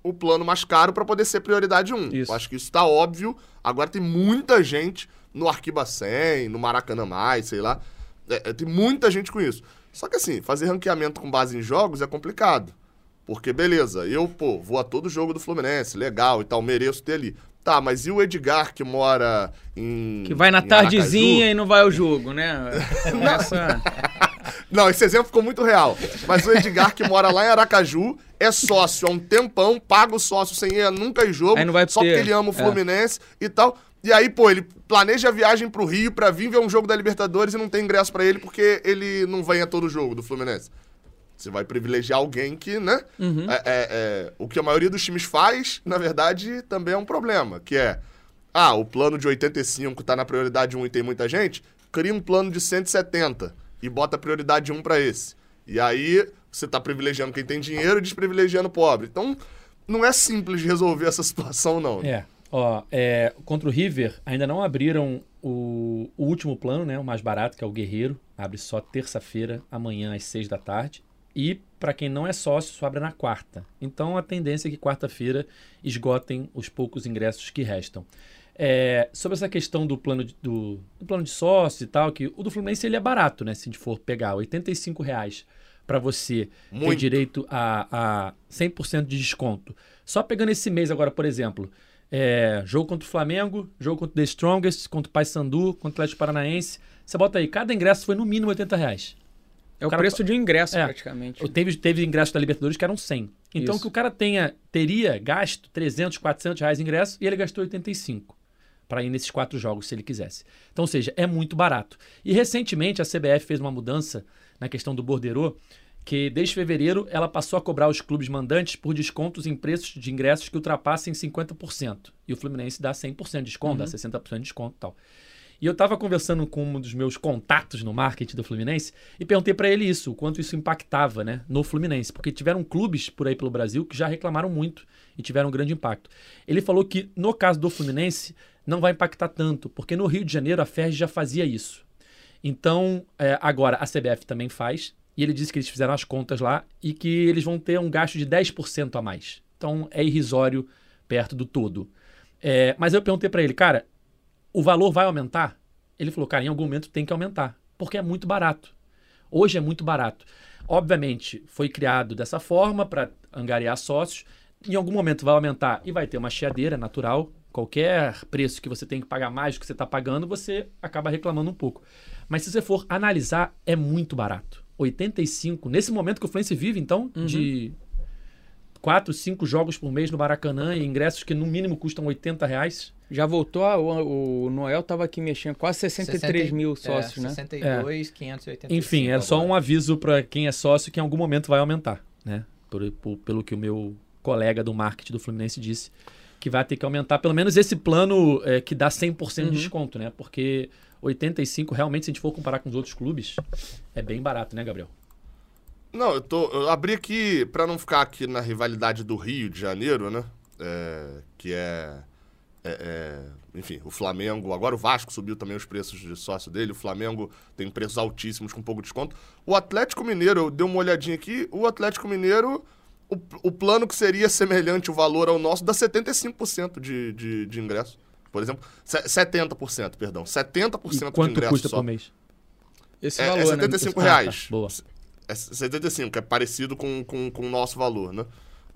o plano mais caro para poder ser prioridade 1. Isso. Eu acho que isso tá óbvio. Agora tem muita gente no Arquiba 100, no Maracanã Mais, sei lá. É, é, tem muita gente com isso. Só que assim, fazer ranqueamento com base em jogos é complicado. Porque, beleza, eu, pô, vou a todo jogo do Fluminense, legal e tal, mereço ter ali. Tá, mas e o Edgar que mora em. Que vai na tardezinha Aracaju? e não vai ao jogo, né? Começa... Não, esse exemplo ficou muito real. Mas o Edgar, que mora lá em Aracaju, é sócio há um tempão, paga o sócio sem ir nunca em jogo, só porque ele ama o é. Fluminense e tal. E aí, pô, ele planeja a viagem pro Rio pra vir ver um jogo da Libertadores e não tem ingresso pra ele porque ele não vem a todo jogo do Fluminense. Você vai privilegiar alguém que, né? Uhum. É, é- é, o que a maioria dos times faz, na verdade, também é um problema, que é... Ah, o plano de 85 tá na prioridade 1 e tem muita gente, cria um plano de 170 e bota a prioridade 1 pra esse. E aí você tá privilegiando quem tem dinheiro e desprivilegiando o pobre. Então, não é simples resolver essa situação, não. É. Ó, é, contra o River, ainda não abriram o, o último plano, né? O mais barato, que é o Guerreiro. Abre só terça-feira, amanhã às seis da tarde. E para quem não é sócio, só abre na quarta. Então a tendência é que quarta-feira esgotem os poucos ingressos que restam. É, sobre essa questão do plano de, do, do plano de sócio e tal, que o do Fluminense ele é barato, né? Se a gente for pegar 85 reais para você ter Muito. direito a, a 100% de desconto. Só pegando esse mês agora, por exemplo, é, jogo contra o Flamengo, jogo contra o The Strongest, contra o Paysandu, contra o Atlético Paranaense. Você bota aí, cada ingresso foi no mínimo 80 reais. É o cara- preço de um ingresso, É. praticamente. Teve, teve ingressos da Libertadores que eram 100. Então Isso. que o cara tenha, teria gasto 300, 400 reais em ingresso e ele gastou 85 para ir nesses quatro jogos se ele quisesse. Então, ou seja, é muito barato. E recentemente a CBF fez uma mudança na questão do borderô, que desde fevereiro ela passou a cobrar os clubes mandantes por descontos em preços de ingressos que ultrapassem 50%. E o Fluminense dá 100% de desconto, dá 60% de desconto e tal. E eu estava conversando com um dos meus contatos no marketing do Fluminense e perguntei para ele isso, o quanto isso impactava né, no Fluminense, porque tiveram clubes por aí pelo Brasil que já reclamaram muito e tiveram um grande impacto. Ele falou que no caso do Fluminense não vai impactar tanto, porque no Rio de Janeiro a Ferg já fazia isso. Então, é, agora a CBF também faz, e ele disse que eles fizeram as contas lá e que eles vão ter um gasto de 10% a mais. Então é irrisório perto do todo. É, mas eu perguntei para ele, cara, o valor vai aumentar? Ele falou, cara, em algum momento tem que aumentar, porque é muito barato. Hoje é muito barato. Obviamente, foi criado dessa forma para angariar sócios. Em algum momento vai aumentar e vai ter uma chiadeira natural. Qualquer preço que você tem que pagar mais do que você está pagando, você acaba reclamando um pouco. Mas se você for analisar, é muito barato. 85, nesse momento que o Fluminense vive, então, de 4, 5 jogos por mês no Maracanã e ingressos que no mínimo custam 80 reais. Já voltou, a- o, o Noel tava aqui mexendo, quase 63 mil sócios, né? 62, 585. Enfim, era só um aviso para quem é sócio que em algum momento vai aumentar, né? Por- por- pelo que o meu colega do marketing do Fluminense disse, que vai ter que aumentar pelo menos esse plano é, que dá 100% de desconto, né? Porque 85, realmente, se a gente for comparar com os outros clubes, é bem barato, né, Gabriel? Não, eu, tô, eu abri aqui, pra não ficar aqui na rivalidade do Rio de Janeiro, né? É, que é, é- é, Enfim, o Flamengo. Agora o Vasco subiu também os preços de sócio dele. O Flamengo tem preços altíssimos com pouco desconto. O Atlético Mineiro, eu dei uma olhadinha aqui. O Atlético Mineiro, o, o plano que seria semelhante o valor ao nosso, dá 75% de, de, de ingresso. Por exemplo, se- 70%, perdão. 70% E de quanto ingresso custa só. por mês? esse É, é valor, né? 75 Ah, tá. reais. Boa. É 75, que é parecido com, com, com o nosso valor, né?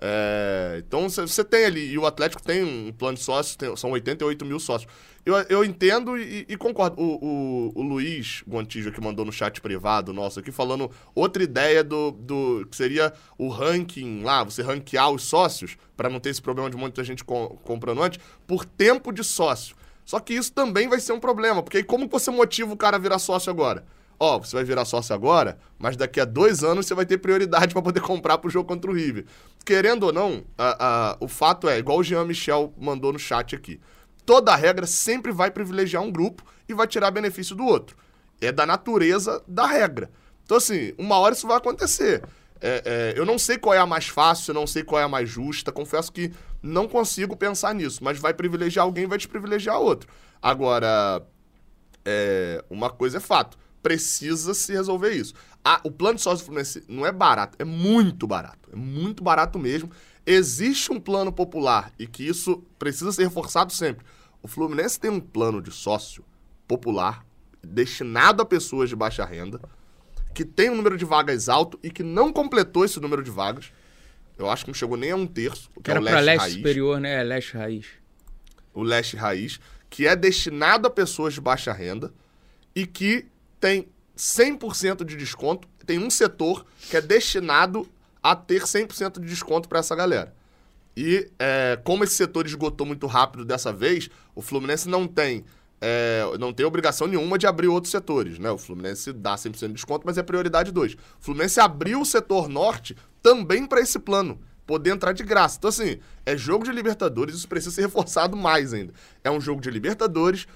É, então você- tem ali, e o Atlético tem um plano de sócios, tem- são 88 mil sócios. Eu, eu entendo e, e concordo. O, o, o Luiz Gontijo que mandou no chat privado nosso aqui, falando outra ideia do, do que seria o ranking lá, você ranquear os sócios, para não ter esse problema de muita gente com- comprando antes, por tempo de sócio. Só que isso também vai ser um problema, porque aí como você motiva o cara a virar sócio agora? Ó, você vai virar sócio agora, mas daqui a dois anos você vai ter prioridade para poder comprar pro jogo contra o River. Querendo ou não, a- a- o fato é, igual o Jean Michel mandou no chat aqui, toda regra sempre vai privilegiar um grupo e vai tirar benefício do outro. É da natureza da regra. Então, assim, uma hora isso vai acontecer. É, é, eu não sei qual é a mais fácil, eu não sei qual é a mais justa, confesso que não consigo pensar nisso, mas vai privilegiar alguém vai desprivilegiar outro. Agora, é, uma coisa é fato. Precisa se resolver isso. Ah, o plano de sócio do Fluminense não é barato, é muito barato. É muito barato mesmo. Existe um plano popular e que isso precisa ser reforçado sempre. O Fluminense tem um plano de sócio popular destinado a pessoas de baixa renda, que tem um número de vagas alto e que não completou esse número de vagas. Eu acho que não chegou nem a um terço. Que era é o leste Raiz superior, né? Leste raiz. o leste raiz, que é destinado a pessoas de baixa renda e que tem 100% de desconto. Tem um setor que é destinado a ter 100% de desconto para essa galera. E é, como esse setor esgotou muito rápido dessa vez, o Fluminense não tem é, não tem obrigação nenhuma de abrir outros setores, né? O Fluminense dá 100% de desconto, mas é prioridade 2. O Fluminense abriu o setor norte também para esse plano, poder entrar de graça. Então, assim, é jogo de Libertadores, isso precisa ser reforçado mais ainda. É um jogo de Libertadores,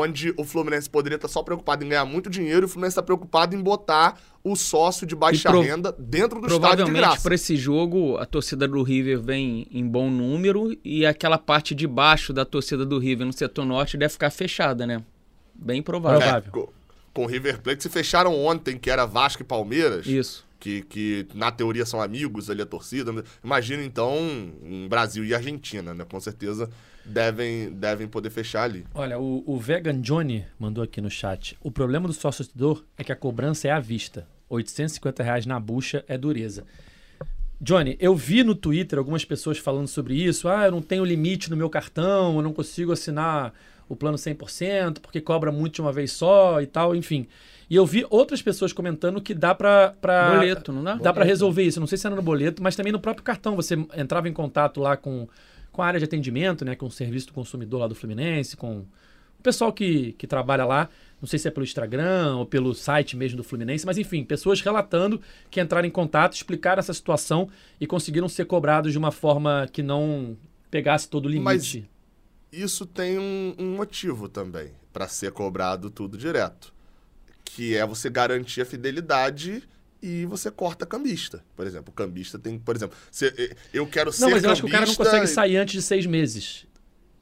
onde o Fluminense poderia estar só preocupado em ganhar muito dinheiro e o Fluminense está preocupado em botar o sócio de baixa pro- renda dentro do estádio de Provavelmente graça. para esse jogo a torcida do River vem em bom número e aquela parte de baixo da torcida do River no setor norte deve ficar fechada, né? Bem provável. Provável. É, com, com o River Plate se fecharam ontem, que era Vasco e Palmeiras. Isso. Que, que na teoria são amigos ali a torcida. Imagina então um Brasil e Argentina, né? Com certeza devem, devem poder fechar ali. Olha, o, o Vegan Johnny mandou aqui no chat. O problema do sócio torcedor é que a cobrança é à vista. 850 reais na bucha é dureza. Johnny, eu vi no Twitter algumas pessoas falando sobre isso. Ah, eu não tenho limite no meu cartão, eu não consigo assinar o plano 100% porque cobra muito de uma vez só e tal, enfim. E eu vi outras pessoas comentando que dá pra... pra Boleto, não dá? Dá pra resolver isso. Não sei se era no boleto, mas também no próprio cartão. Você entrava em contato lá com, com a área de atendimento, né? Com o serviço do consumidor lá do Fluminense, com o pessoal que, que trabalha lá. Não sei se é pelo Instagram ou pelo site mesmo do Fluminense, mas enfim, pessoas relatando que entraram em contato, explicaram essa situação e conseguiram ser cobrados de uma forma que não pegasse todo o limite. Isso tem um, um motivo também para ser cobrado tudo direto, que é você garantir a fidelidade e você corta cambista. Por exemplo, o cambista tem, por exemplo, você- eu quero ser Não, mas eu acho que o cara não consegue e- sair antes de seis meses.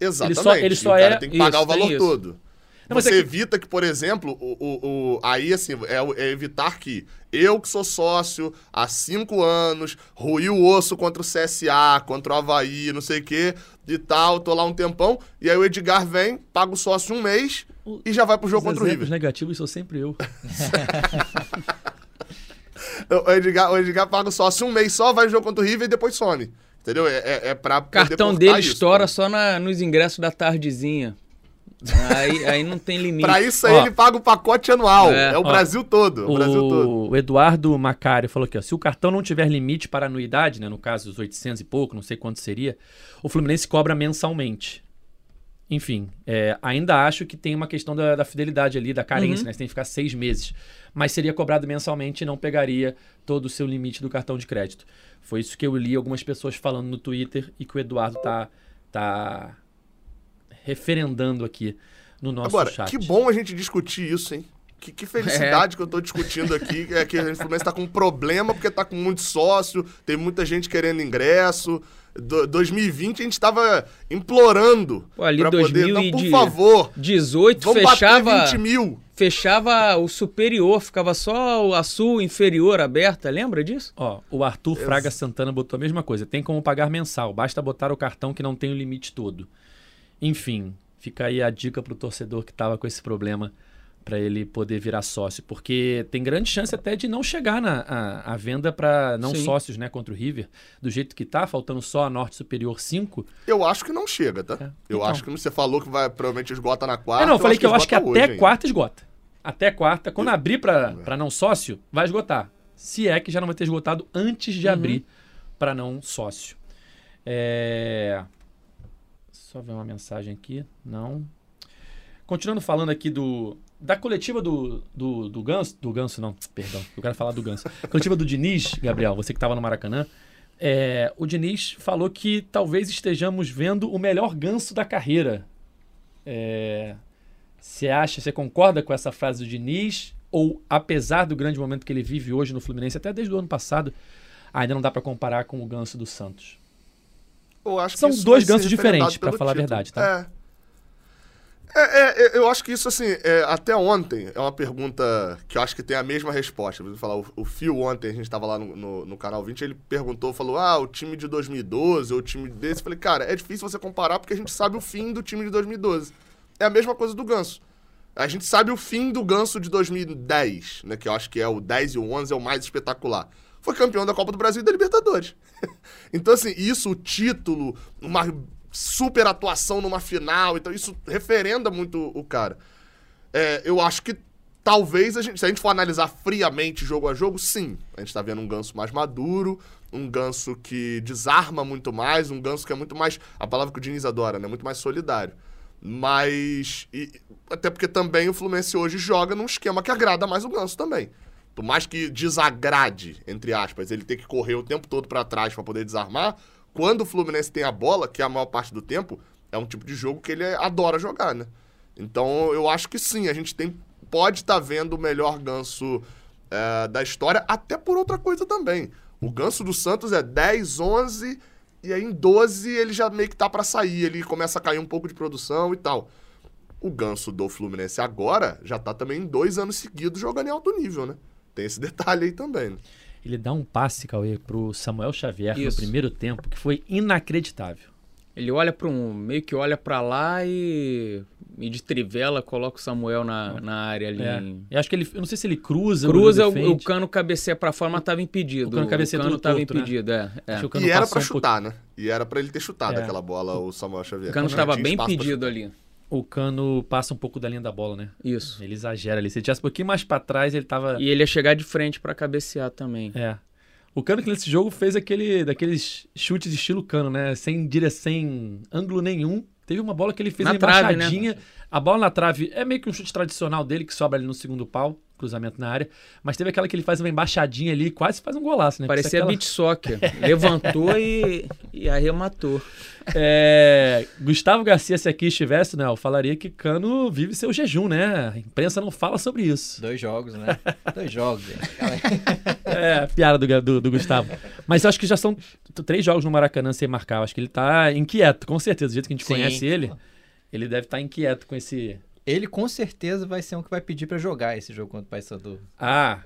Exatamente. Ele só- ele só o cara é- tem que pagar isso, o valor todo. Não, Você é que- evita que, por exemplo, o, o, o- aí assim, é, é evitar que eu que sou sócio há cinco anos, ruí o osso contra o CSA, contra o Havaí, não sei o quê, e tal, tô lá um tempão, e aí o Edgar vem, paga o sócio um mês e já vai pro jogo Os contra o River. negativos sou sempre eu. O Edgar, o Edgar paga o sócio um mês só, vai no jogo contra o River e depois some. Entendeu? É, é, é pra O cartão poder dele isso, estoura né? só na- nos ingressos da tardezinha. Aí, aí não tem limite. Pra isso aí Ó. ele paga o pacote anual. É, É, o ó. Brasil todo. O, Brasil todo. O Eduardo Macário falou aqui, ó, se o cartão não tiver limite para anuidade, né, no caso os 800 e pouco, não sei quanto seria, o Fluminense cobra mensalmente. Enfim, é, ainda acho que tem uma questão da, da fidelidade ali, da carência, Uhum. né? Você tem que ficar seis meses. Mas seria cobrado mensalmente e não pegaria todo o seu limite do cartão de crédito. Foi isso que eu li algumas pessoas falando no Twitter e que o Eduardo tá, tá referendando aqui no nosso Agora, chat. que bom a gente discutir isso, hein? Que, que felicidade que eu tô discutindo aqui. É que o Fluminense tá com um problema porque tá com muito sócio, tem muita gente querendo ingresso. Do- 2020 a gente tava implorando Pô, ali pra poder. 2000 Não, por de- favor, 18 vamos fechava, bater 20 mil. fechava o superior, ficava só o- a sul inferior aberta, lembra disso? Ó, o Arthur Fraga Santana botou a mesma coisa. Tem como pagar mensal, basta botar o cartão que não tem o limite todo. Enfim, fica aí a dica pro torcedor que tava com esse problema para ele poder virar sócio, porque tem grande chance até de não chegar na a, a venda para não Sim. sócios, né, contra o River, do jeito que tá, faltando só a Norte Superior 5. Eu acho que não chega, tá? É. Eu Então. acho que você falou que vai provavelmente esgota na quarta. É, não, eu falei que eu acho que até hoje quarta esgota. Até quarta, quando abrir para não sócio, vai esgotar. Se é que já não vai ter esgotado antes de abrir para não sócio. É... Só ver uma mensagem aqui. Não. Continuando falando aqui do da coletiva do, do, do Ganso. Do Ganso, não, perdão. Eu quero falar do Ganso. coletiva do Diniz, Gabriel, você que estava no Maracanã. é, o Diniz falou que talvez estejamos vendo o melhor ganso da carreira. É, você acha, você concorda com essa frase do Diniz? Ou, apesar do grande momento que ele vive hoje no Fluminense, até desde o ano passado, ainda não dá para comparar com o ganso do Santos? São dois gansos diferentes, pelo falar a título. verdade, tá? É. É, é, é, eu acho que isso, assim, é, até ontem é uma pergunta que eu acho que tem a mesma resposta. Vou falar, o, o Fio ontem, a gente estava lá no, no, no canal 20, ele perguntou, falou, ah, o time de 2012 ou o time desse. Eu falei, cara, é difícil você comparar porque a gente sabe o fim do time de 2012. É a mesma coisa do Ganso. A gente sabe o fim do Ganso de 2010, né? Que eu acho que é o 10 e o 11 é o mais espetacular. Foi campeão da Copa do Brasil e da Libertadores. então, assim, isso, o título, uma super atuação numa final, então isso referenda muito o cara. É, eu acho que talvez a gente, se a gente for analisar friamente jogo a jogo, sim. A gente tá vendo um ganso mais maduro, um ganso que desarma muito mais, um ganso que é muito mais. A palavra que o Diniz adora, né? Muito mais solidário. Mas. e- até porque também o Fluminense hoje joga num esquema que agrada mais o ganso também. Por mais que desagrade, entre aspas, ele ter que correr o tempo todo pra trás pra poder desarmar, quando o Fluminense tem a bola, que é a maior parte do tempo, é um tipo de jogo que ele adora jogar, né? Então eu acho que sim, a gente tem pode estar vendo o melhor ganso é, da história, até por outra coisa também. O ganso do Santos é 10, 11, e aí em 12 ele já meio que tá pra sair, ele começa a cair um pouco de produção e tal. O ganso do Fluminense agora já tá também em dois anos seguidos jogando em alto nível, né? Tem esse detalhe aí também. Né? Ele dá um passe, Cauê, pro Samuel Xavier no Isso. primeiro tempo, que foi inacreditável. Ele olha para um. meio que olha para lá e. e de trivela coloca o Samuel na, na área ali. É. Eu acho que ele. Eu não sei se ele cruza. Cruza, o, o cano cabeceia pra fora, mas tava impedido. O Cano cabeceia cano tava torto, né? impedido, é. é. O Cano E era pra um chutar, né? E era pra ele ter chutado É. aquela bola, o Samuel Xavier. O cano Não tava tinha bem impedido chutar. ali. O Cano passa um pouco da linha da bola, né? Isso. Ele exagera ali. Se ele tivesse um pouquinho mais pra trás, ele tava. E ele ia chegar de frente pra cabecear também. É. O Cano que nesse jogo fez aquele daqueles chutes de estilo Cano, né? Sem dire... sem ângulo nenhum. Teve uma bola que ele fez Na uma trave, né? A bola na trave é meio que um chute tradicional dele, que sobra ali no segundo pau, cruzamento na área. Mas teve aquela que ele faz uma embaixadinha ali, quase faz um golaço, né? Parecia Aquela- beat soccer. Levantou e, e arrematou. É, Gustavo Garcia, se aqui estivesse, né, eu falaria que Cano vive seu jejum, né? A imprensa não fala sobre isso. Dois jogos, né? Dois jogos. É, piada do, do, do Gustavo. Mas eu acho que já são três jogos no Maracanã sem marcar. Eu acho que ele tá inquieto, com certeza. Do jeito que a gente Sim. conhece ele, ele deve estar inquieto com esse. Ele com certeza vai ser um que vai pedir pra jogar esse jogo contra o Paysandu. Ah,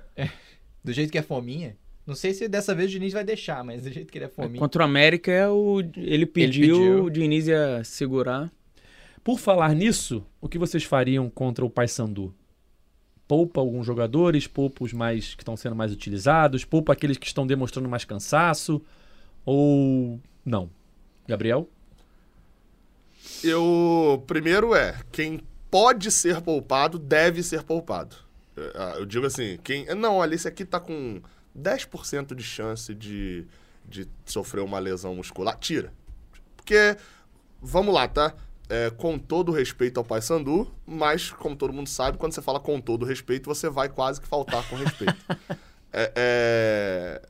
Do jeito que é fominha. Não sei se dessa vez o Diniz vai deixar, mas do jeito que ele é fominha. Contra o América, é o, ele pediu, pediu. o Diniz ia segurar. por falar nisso, o que vocês fariam contra o Paysandu? Poupa alguns jogadores, poupa os mais que estão sendo mais utilizados, poupa aqueles que estão demonstrando mais cansaço, ou não? Gabriel? Eu. Primeiro é, quem pode ser poupado, deve ser poupado. É, ah, Eu digo assim, quem. Não, olha, esse aqui tá com 10% de chance de, de sofrer uma lesão muscular. Tira. Porque, vamos lá, tá? É, com todo o respeito ao Paysandu, mas, como todo mundo sabe, quando você fala com todo respeito, você vai quase que faltar com respeito. É, é,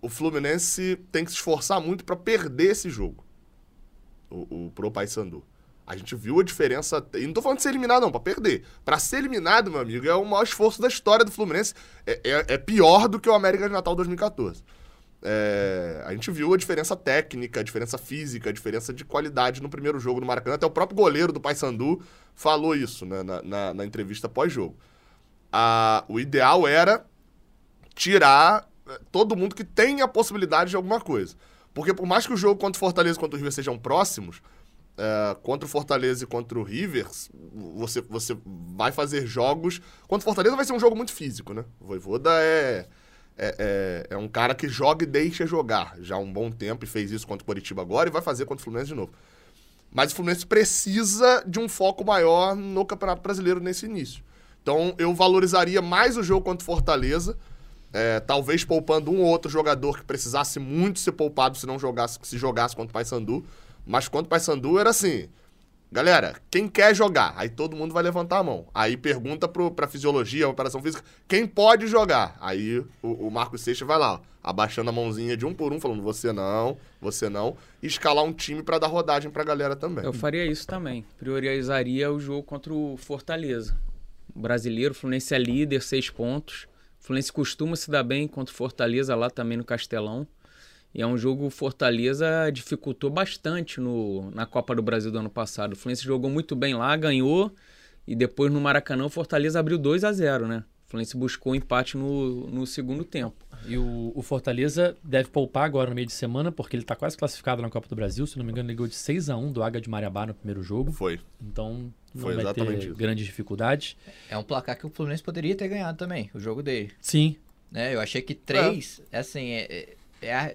o Fluminense tem que se esforçar muito pra perder esse jogo o, o pro Paysandu. A gente viu a diferença. E não tô falando de ser eliminado, não, pra perder. Pra ser eliminado, meu amigo, é o maior esforço da história do Fluminense. É, é- é pior do que o América de Natal 2014. É, a gente viu a diferença técnica, a diferença física, a diferença de qualidade no primeiro jogo do Maracanã. Até o próprio goleiro do Paysandu falou isso né, na, na- na entrevista pós-jogo. Ah, o ideal era tirar eh, todo mundo que tem a possibilidade de alguma coisa. Porque por mais que o jogo contra o Fortaleza e contra o River sejam próximos, é, contra o Fortaleza e contra o River, você, você vai fazer jogos. Contra o Fortaleza vai ser um jogo muito físico, né? O Voivoda é, é, é, é um cara que joga e deixa jogar já há um bom tempo e fez isso contra o Curitiba agora e vai fazer contra o Fluminense de novo. Mas o Fluminense precisa de um foco maior no Campeonato Brasileiro nesse início. Então eu valorizaria mais o jogo contra o Fortaleza, é, talvez poupando um ou outro jogador que precisasse muito ser poupado se não jogasse, se jogasse contra o Paysandu. Mas contra o Paysandu era assim, galera, quem quer jogar? Aí todo mundo vai levantar a mão. Aí pergunta pro, pra fisiologia, operação física, quem pode jogar? Aí o, o Marcos Seixas vai lá, ó, abaixando a mãozinha de um por um, falando você não, você não, e escalar um time para dar rodagem pra galera também. Eu faria isso também. Priorizaria o jogo contra o Fortaleza. O brasileiro, Fluminense é líder, seis pontos. Fluminense costuma se dar bem contra o Fortaleza lá também no Castelão. E é um jogo Fortaleza dificultou bastante no, na Copa do Brasil do ano passado. O Fluminense jogou muito bem lá, ganhou. E depois no Maracanã o Fortaleza abriu 2 a 0 né? O Fluminense buscou um empate no, no segundo tempo. E o, o, Fortaleza deve poupar agora no meio de semana, porque ele está quase classificado na Copa do Brasil. Se não me engano, ele ganhou de 6 a 1 do Águia de Marabá no primeiro jogo. Foi. Então não Foi vai ter isso. grandes dificuldades. É um placar que o Fluminense poderia ter ganhado também, o jogo dele. Sim. Né? Eu achei que três, é. assim, é, é, é a-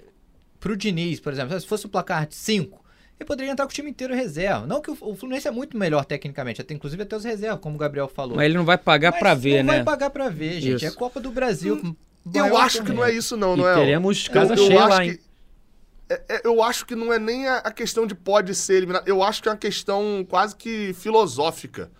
pro Diniz, por exemplo, se fosse o placar de cinco, ele poderia entrar com o time inteiro reserva. Não que o, o Fluminense é muito melhor tecnicamente, até inclusive até os reservas, como o Gabriel falou. Mas ele não vai pagar Mas pra ver, não né? vai pagar pra ver, gente. Isso. É Copa do Brasil. com Eu acho que não é isso não, e não é? teremos casa eu, eu cheia acho lá, que, hein? é- é- eu acho que não é nem a, questão de pode ser eliminado. Eu acho que é uma questão quase que filosófica.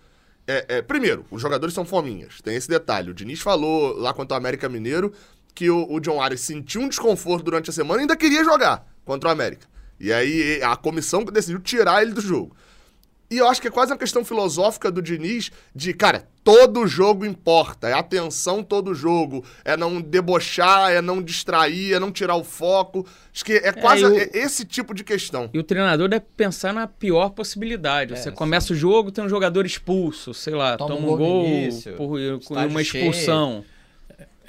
É, é, primeiro, os jogadores são fominhas. Tem esse detalhe. O Diniz falou lá contra o América Mineiro que o, o John Arias sentiu um desconforto durante a semana e ainda queria jogar contra o América. E aí a comissão decidiu tirar ele do jogo. E eu acho que é quase uma questão filosófica do Diniz de, cara, todo jogo importa. É atenção todo jogo. É não debochar, é não distrair, é não tirar o foco. Acho que é quase e o- é esse tipo de questão. E o treinador deve pensar na pior possibilidade. É, Você sim. começa o jogo, tem um jogador expulso, sei lá, Toma toma, um gol gol início, por, por uma cheio.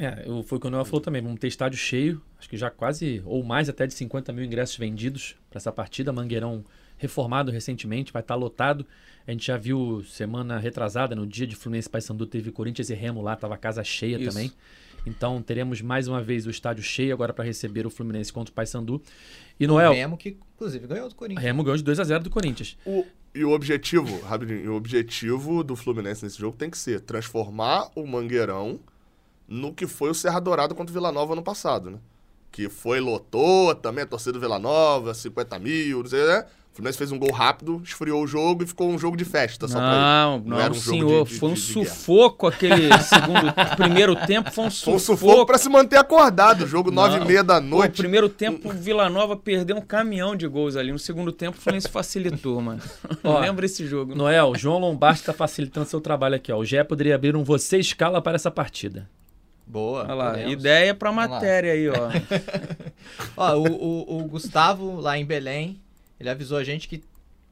É, eu- foi o que o Noel falou também. Vamos ter estádio cheio. Acho que já quase, ou mais até de 50 mil ingressos vendidos para essa partida. Mangueirão reformado recentemente, vai estar lotado. A gente já viu semana retrasada, no dia de Fluminense Paysandu, teve Corinthians e Remo lá, tava casa cheia Isso. também. Então teremos mais uma vez o estádio cheio agora para receber o Fluminense contra o Paysandu. E O Noel, Remo que, inclusive, ganhou do Corinthians. Remo ganhou de 2 a 0 do Corinthians. O- e o objetivo, rapidinho, o objetivo do Fluminense nesse jogo tem que ser transformar o Mangueirão no que foi o Serra Dourada contra o Vila Nova ano passado, né? Que foi, lotou também a torcida do Vila Nova, 50 mil, não sei, né? O Fluminense fez um gol rápido, esfriou o jogo e ficou um jogo de festa só pra Não, ele. não, era um jogo senhor. de- de- foi um de- sufoco aquele segundo, primeiro tempo. Foi um Foi um sufoco. sufoco pra se manter acordado. Jogo nove e Não. meia da noite. primeiro tempo, o Vila Nova perdeu um caminhão de gols ali. No segundo tempo, o Fluminense facilitou, mano. Ó, Lembra esse jogo? Noel, João Lombardi está facilitando seu trabalho aqui. Ó. O GE poderia abrir um você escala para essa partida. Boa. Olha lá, podemos. ideia lá. matéria aí, ó. Ó, o, o, o Gustavo, lá em Belém, ele avisou a gente que,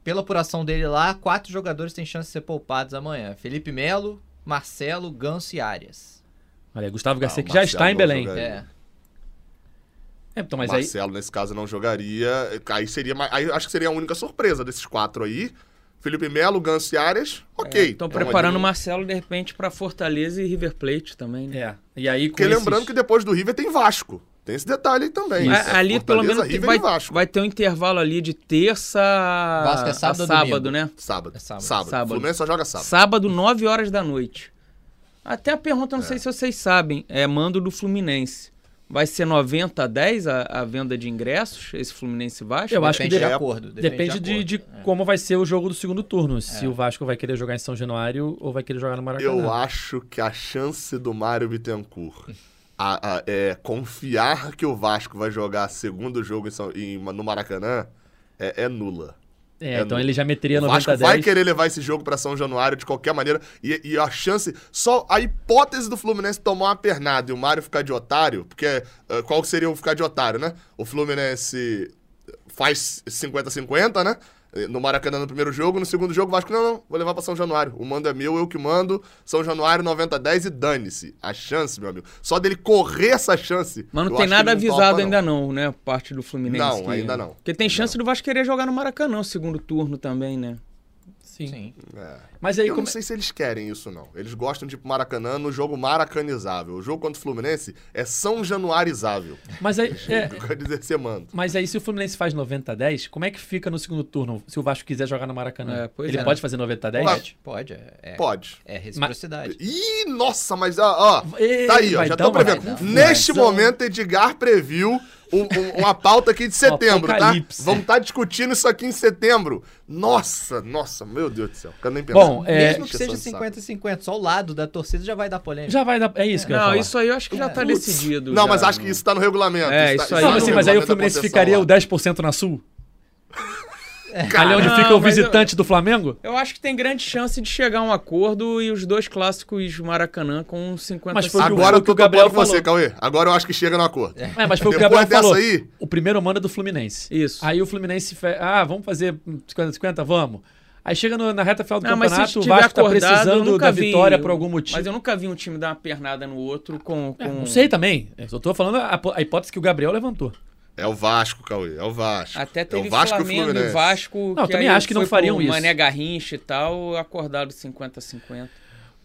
pela apuração dele lá, quatro jogadores têm chance de ser poupados amanhã. Felipe Melo, Marcelo, Ganso e Arias. Olha, aí, Gustavo Garcia, o que já está em Belém. jogaria. É. É, então, mas aí. Marcelo, nesse caso, não jogaria. Aí seria. mais- Aí acho que seria a única surpresa desses quatro aí. Felipe Melo, Ganso e Arias, ok. Estão É preparando o Marcelo, de repente, pra Fortaleza e River Plate também. né? É. E aí, com Porque lembrando esses- que depois do River tem Vasco. Tem esse detalhe aí também. A- ali, Fortaleza, pelo menos, River vai, Vasco. vai ter um intervalo ali de terça Vasco é a sábado ou sábado, né? Sábado. É sábado. sábado. Sábado. Fluminense só joga sábado. Sábado, 9 horas da noite. Até a pergunta, não É. sei se vocês sabem, é mando do Fluminense. Vai ser 90 a 10 a, a venda de ingressos, esse Fluminense Vasco? Eu acho que Depende de de- acordo. Depende de, acordo. de como vai ser o jogo do segundo turno. Se o Vasco vai querer jogar em São Januário ou vai querer jogar no Maracanã. Eu acho que a chance do Mário Bittencourt a- a- é, confiar que o Vasco vai jogar segundo jogo em São- em- no Maracanã é, é nula. É, É, então ele já meteria O 90 Vasco a 10. vai querer levar esse jogo pra São Januário de qualquer maneira. E, e a chance. Só a hipótese do Fluminense tomar uma pernada e o Mário ficar de otário, porque eh, qual seria o ficar de otário, né? O Fluminense faz 50-50, né? No Maracanã no primeiro jogo, no segundo jogo, o Vasco, não, não, vou levar pra São Januário. O mando é meu, eu que mando. São Januário 90-10 e dane-se. A chance, meu amigo. Só dele correr essa chance. Mas não tem nada não avisado topa, ainda não, né? Parte do Fluminense. Não, que- ainda não. Porque tem chance do Vasco querer jogar no Maracanã, segundo turno também, né? Sim. Sim. É. Mas aí, eu como... não sei se eles querem isso, não. Eles gostam de Maracanã no jogo maracanizável. O jogo contra o Fluminense é São Januarizável. mas aí, é, Eu quero dizer ser mando. mas aí, se o Fluminense faz 90-10, como é que fica no segundo turno, se o Vasco quiser jogar no Maracanã? É, pois Ele é. pode fazer 90-10? Pode, pode. É, é, Pode. é reciprocidade. Ih, nossa, mas ó, ó Ei, tá aí, ó, já dar tô prevendo. Neste momento, Edgar previu um- um- uma pauta aqui de setembro, tá? Vamos estar discutindo isso aqui em setembro. Nossa, nossa, meu Deus do céu. Quero nem. Bom, é- Mesmo que seja Encheção de saco. 50-50, só o lado da torcida já vai dar polêmica. Já vai dar. É isso que eu ia Não, falar. isso aí eu acho que já tá Putz. decidido. Não, já, mas acho que isso tá no regulamento. É, tá- isso aí- tá Não, no assim, mas aí o Fluminense ficaria lá. o 10% na Sul? Ali onde fica o mas eu- visitante do Flamengo? Eu acho que tem grande chance de chegar a um acordo e os dois clássicos Maracanã com 50 Mas foi Agora o que tô o Gabriel com você, falou. Cauê. Agora eu acho que chega no acordo. É, mas foi o que o Gabriel falou. aí- O primeiro manda é do Fluminense. Isso. Aí o Fluminense. Fe... Ah, vamos fazer 50-50? Vamos. Aí chega no- na reta final do Não, mas se campeonato, o Vasco tá acordado, precisando da vi- vitória por algum motivo. Mas eu nunca vi um time dar uma pernada no outro com. com... É, não sei também. Eu só tô falando a, a hipótese que o Gabriel levantou. É o Vasco, Cauê. É o Vasco. Até é teve o Vasco e o Flamengo e Fluminense. Vasco. Não, eu também acho que não fariam isso. Mané Garrincha e tal, acordado 50-50.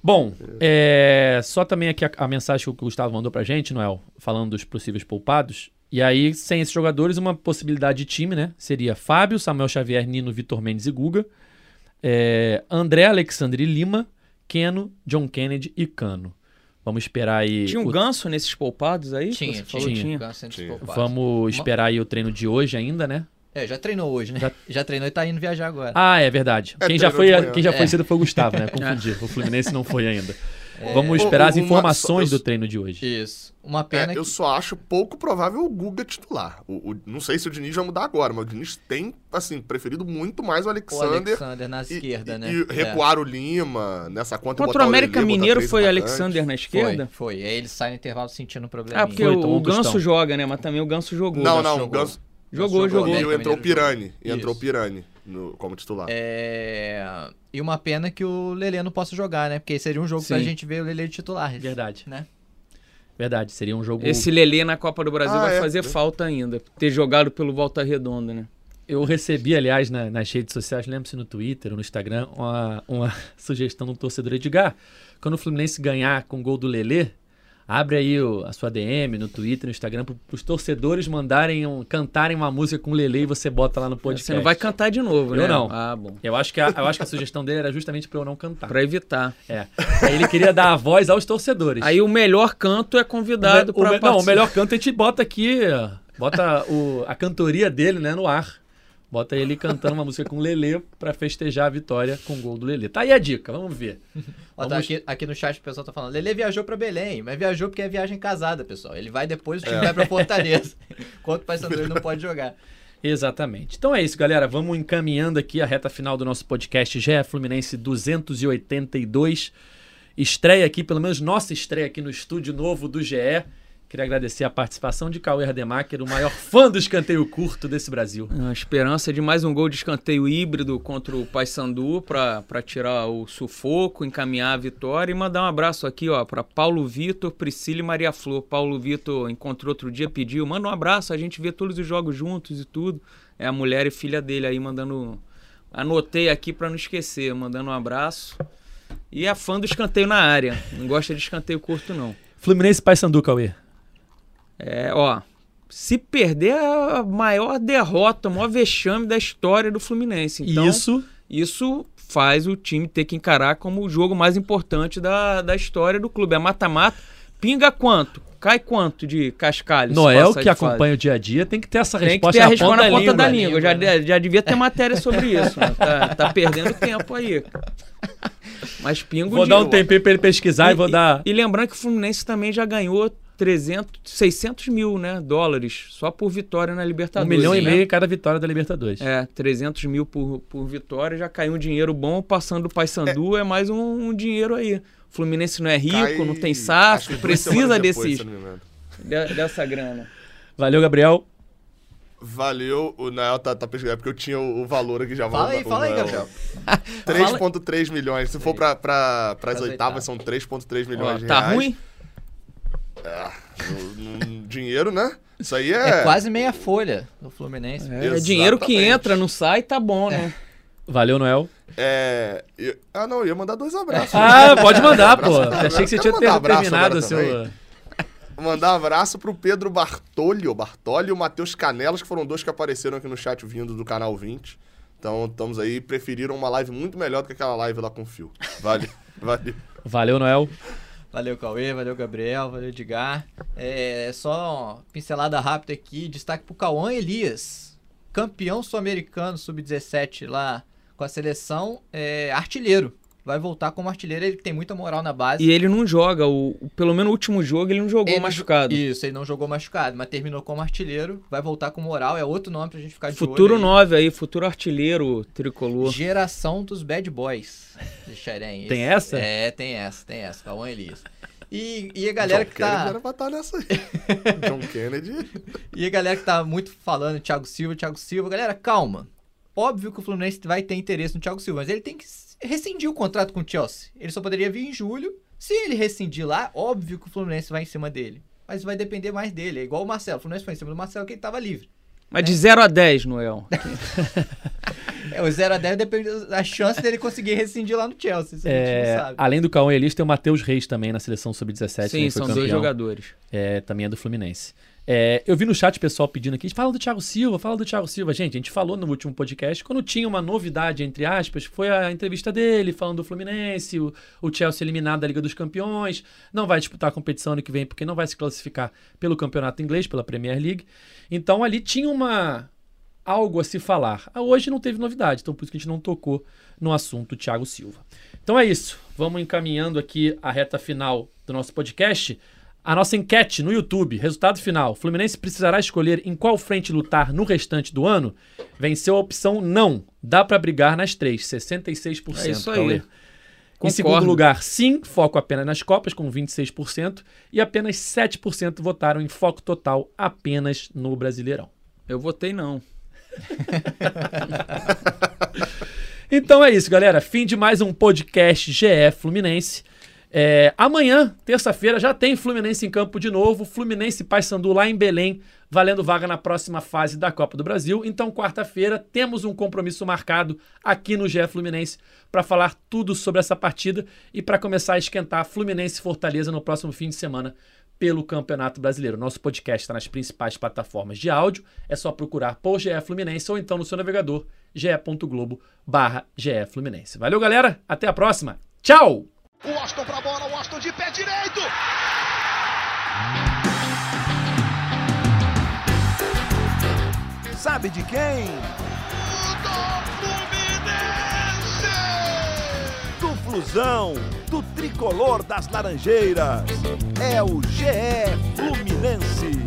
Bom, é, só também aqui a, a mensagem que o Gustavo mandou pra gente, Noel, falando dos possíveis poupados. E aí, sem esses jogadores, uma possibilidade de time, né? Seria Fábio, Samuel Xavier, Nino, Vitor Mendes e Guga. É, André, Alexandre Lima, Keno, John Kennedy e Cano. Vamos esperar aí. Tinha um o- ganso nesses poupados aí? Tinha, tinha. falou? Tinha. Ganso entre os Tinha. poupados. Vamos esperar aí o treino de hoje ainda, né? É, já treinou hoje, né? Já, treinou e tá indo viajar agora. Ah, é verdade. É, quem, já foi, quem já foi É. cedo foi o Gustavo, né? Confundi. O Fluminense não foi ainda. Vamos Ô, esperar as uma- informações só- do treino de hoje. Isso. Uma É, pena eu que... só acho pouco provável o Guga titular. O, o- não sei se o Diniz vai mudar agora, mas o Diniz tem, assim, preferido muito mais o O Alexander. Alexander na e- esquerda, e, né? E recuar o Lima nessa conta e Contra o América botar Mineiro foi. Alexander na É. esquerda? Foi, foi. Aí ele sai no intervalo sentindo um problema. Ah, porque Foi, o, o Ganso joga, né? Mas também o Ganso jogou. Não, não, o jogou. Ganso Jogou, jogou. e América entrou o Pirani. E jogou. entrou o. Pirani no- como titular. É... E uma pena que o Lelê não possa jogar, né? Porque seria um jogo pra Sim. gente ver o Lelê de titular. Verdade. Né? Verdade. Seria um jogo. Esse Lelê na Copa do Brasil Ah, vai é. fazer falta ainda. Ter jogado pelo Volta Redonda, né? Eu recebi, aliás, na- nas redes sociais, lembro-se no Twitter ou no Instagram, uma, uma sugestão de um torcedor Edgar. Quando o Fluminense ganhar com o gol do Lelê, abre aí o- a sua DM no Twitter, no Instagram, para os torcedores mandarem, um- cantarem uma música com o Lelê e você bota lá no podcast. Você não vai cantar de novo, Eu né? não. Ah, bom. Eu acho que a, eu acho que a sugestão dele era justamente para eu não cantar. Pra evitar. É. Aí ele queria dar a voz aos torcedores. Aí o melhor canto é convidado me- Não, o melhor canto a gente bota aqui, bota o, a cantoria dele, né, no ar. Bota ele cantando uma música com o Lelê pra festejar a vitória com o gol do Lelê. Tá aí a dica, vamos ver. Ó, tá Vamos- aqui, aqui no chat o pessoal tá falando, Lelê viajou pra Belém, mas viajou porque é viagem casada, pessoal. Ele vai depois, o time É. vai pra Fortaleza. Enquanto o Paysandu ele não pode jogar. Exatamente. Então é isso, galera. Vamos encaminhando aqui a reta final do nosso podcast GE Fluminense 282. Estreia aqui, pelo menos nossa estreia aqui no estúdio novo do GE. Queria agradecer a participação de Cauê Rademacher, o maior fã do escanteio curto desse Brasil. A esperança de mais um gol de escanteio híbrido contra o Paysandu pra tirar o sufoco, encaminhar a vitória e mandar um abraço aqui, ó, para Paulo Vitor, Priscila e Maria Flor. Paulo Vitor encontrou outro dia, pediu, manda um abraço, a gente vê todos os jogos juntos e tudo. É a mulher e filha dele aí mandando anotei aqui pra não esquecer, mandando um abraço. E é fã do escanteio na área. Não gosta de escanteio curto não. Fluminense Paysandu, Cauê. É, ó, se perder é a maior derrota, o maior vexame da história do Fluminense. Então, Isso isso faz o time ter que encarar como o jogo mais importante da, da história do clube. É mata-mata. Pinga quanto? Cai quanto de cascalho? Noel, que de fase? acompanha o dia a dia, tem que ter essa Tem que ter a resposta na ponta da língua. língua. Já, língua, já devia ter matéria sobre isso. né? Tá, tá perdendo tempo aí. Mas pingo Vou de... dar um tempinho pra ele pesquisar e, vou dar. E lembrando que o Fluminense também já ganhou 300, 600 mil né, dólares só por vitória na Um Libertadores. milhão e né? meio em cada vitória da Libertadores. É, 300 mil por, por vitória, já caiu um dinheiro bom, passando o Paysandu é, mais um, um dinheiro aí. O Fluminense não é rico, Cai- não tem SAF, duas precisa depois, desses, de- dessa grana. Valeu, Gabriel. Valeu, o Nael tá, tá pesquisando, porque eu tinha o, o valor aqui já. Fala o- aí, o fala aí, Nael. Gabriel. 3,3 milhões. Se for pra, pra, pras Pras oitavas, são 3,3 Ó, milhões de tá reais. ruim? No- no dinheiro, né? Isso aí É, é. quase meia folha do Fluminense. É, é dinheiro que entra, não sai, tá bom, né? Valeu, Noel. É. eu- Ah, não, eu ia mandar dois abraços. Ah, pode mandar, pô. Abraço. Achei que você tinha terminado o seu. Mandar um abraço pro Pedro Bartolio, Bartoli e o Matheus Canelas, que foram dois que apareceram aqui no chat vindo do canal 20. Então, estamos aí, preferiram uma live muito melhor do que aquela live lá com o Fio. Vale, vale. Valeu, Noel. Valeu, Cauê, valeu, Gabriel, valeu, Edgar. É só uma pincelada rápida aqui, destaque pro Cauã Elias, campeão sul-americano sub-17 lá com a seleção, é, artilheiro. Vai voltar como artilheiro, ele tem muita moral na base. E ele não joga, o, o- pelo menos no último jogo ele não jogou Ele- machucado. Isso, ele não jogou machucado, mas terminou como artilheiro, vai voltar com moral, é outro nome pra gente ficar de Futuro olho aí. 9 aí, futuro artilheiro tricolor. Geração dos Bad Boys de Xerém. Tem essa? É, tem essa, tem essa, Cauã Elias. E, e a galera John que Kennedy tá... era pra estar nessa aí. John Kennedy. E a galera que tá muito falando Thiago Silva, Thiago Silva, galera, calma. Óbvio que o Fluminense vai ter interesse no Thiago Silva, mas ele tem que rescindir o contrato com o Chelsea. Ele só poderia vir em julho. Se ele rescindir lá, óbvio que o Fluminense vai em cima dele. Mas vai depender mais dele. É igual o Marcelo. O Fluminense foi em cima do Marcelo que ele tava livre. Mas de 0 a 10, Noel. É, o 0 a 10 depende da chance dele conseguir rescindir lá no Chelsea. Isso a gente É, não sabe. além do Cauã Elis, tem o Matheus Reis também na seleção sub-17. Sim, né, foi são dois campeão. jogadores. É, também é do Fluminense. É, eu vi no chat o pessoal pedindo aqui, fala do Thiago Silva, fala do Thiago Silva. Gente, a gente falou no último podcast, quando tinha uma novidade, entre aspas, foi a entrevista dele falando do Fluminense, o, o Chelsea eliminado da Liga dos Campeões, não vai disputar a competição ano que vem porque não vai se classificar pelo campeonato inglês, pela Premier League. Então ali tinha uma algo a se falar. Ah, Hoje não teve novidade, então por isso que a gente não tocou no assunto Thiago Silva. Então é isso, vamos encaminhando aqui a reta final do nosso podcast. A nossa enquete no YouTube, resultado final: Fluminense precisará escolher em qual frente lutar no restante do ano? Venceu a opção não. Dá pra brigar nas três, 66%. É isso aí. Cauê. Em segundo lugar, sim, foco apenas nas Copas, com 26%, e apenas 7% votaram em foco total apenas no Brasileirão. Eu votei não. Então é isso, galera. Fim de mais um podcast GE Fluminense. É, amanhã, terça-feira, já tem Fluminense em campo de novo. Fluminense Paysandu lá em Belém, valendo vaga na próxima fase da Copa do Brasil. Então, quarta-feira, temos um compromisso marcado aqui no GE Fluminense para falar tudo sobre essa partida e para começar a esquentar Fluminense Fortaleza no próximo fim de semana pelo Campeonato Brasileiro. Nosso podcast está nas principais plataformas de áudio. É só procurar por GE Fluminense ou então no seu navegador ge.globo barra. Valeu, galera. Até a próxima. Tchau! O Washington pra bola, o Washington de pé direito. Sabe de quem? Do Fluminense. Do Flusão, do tricolor das Laranjeiras. É o GE Fluminense.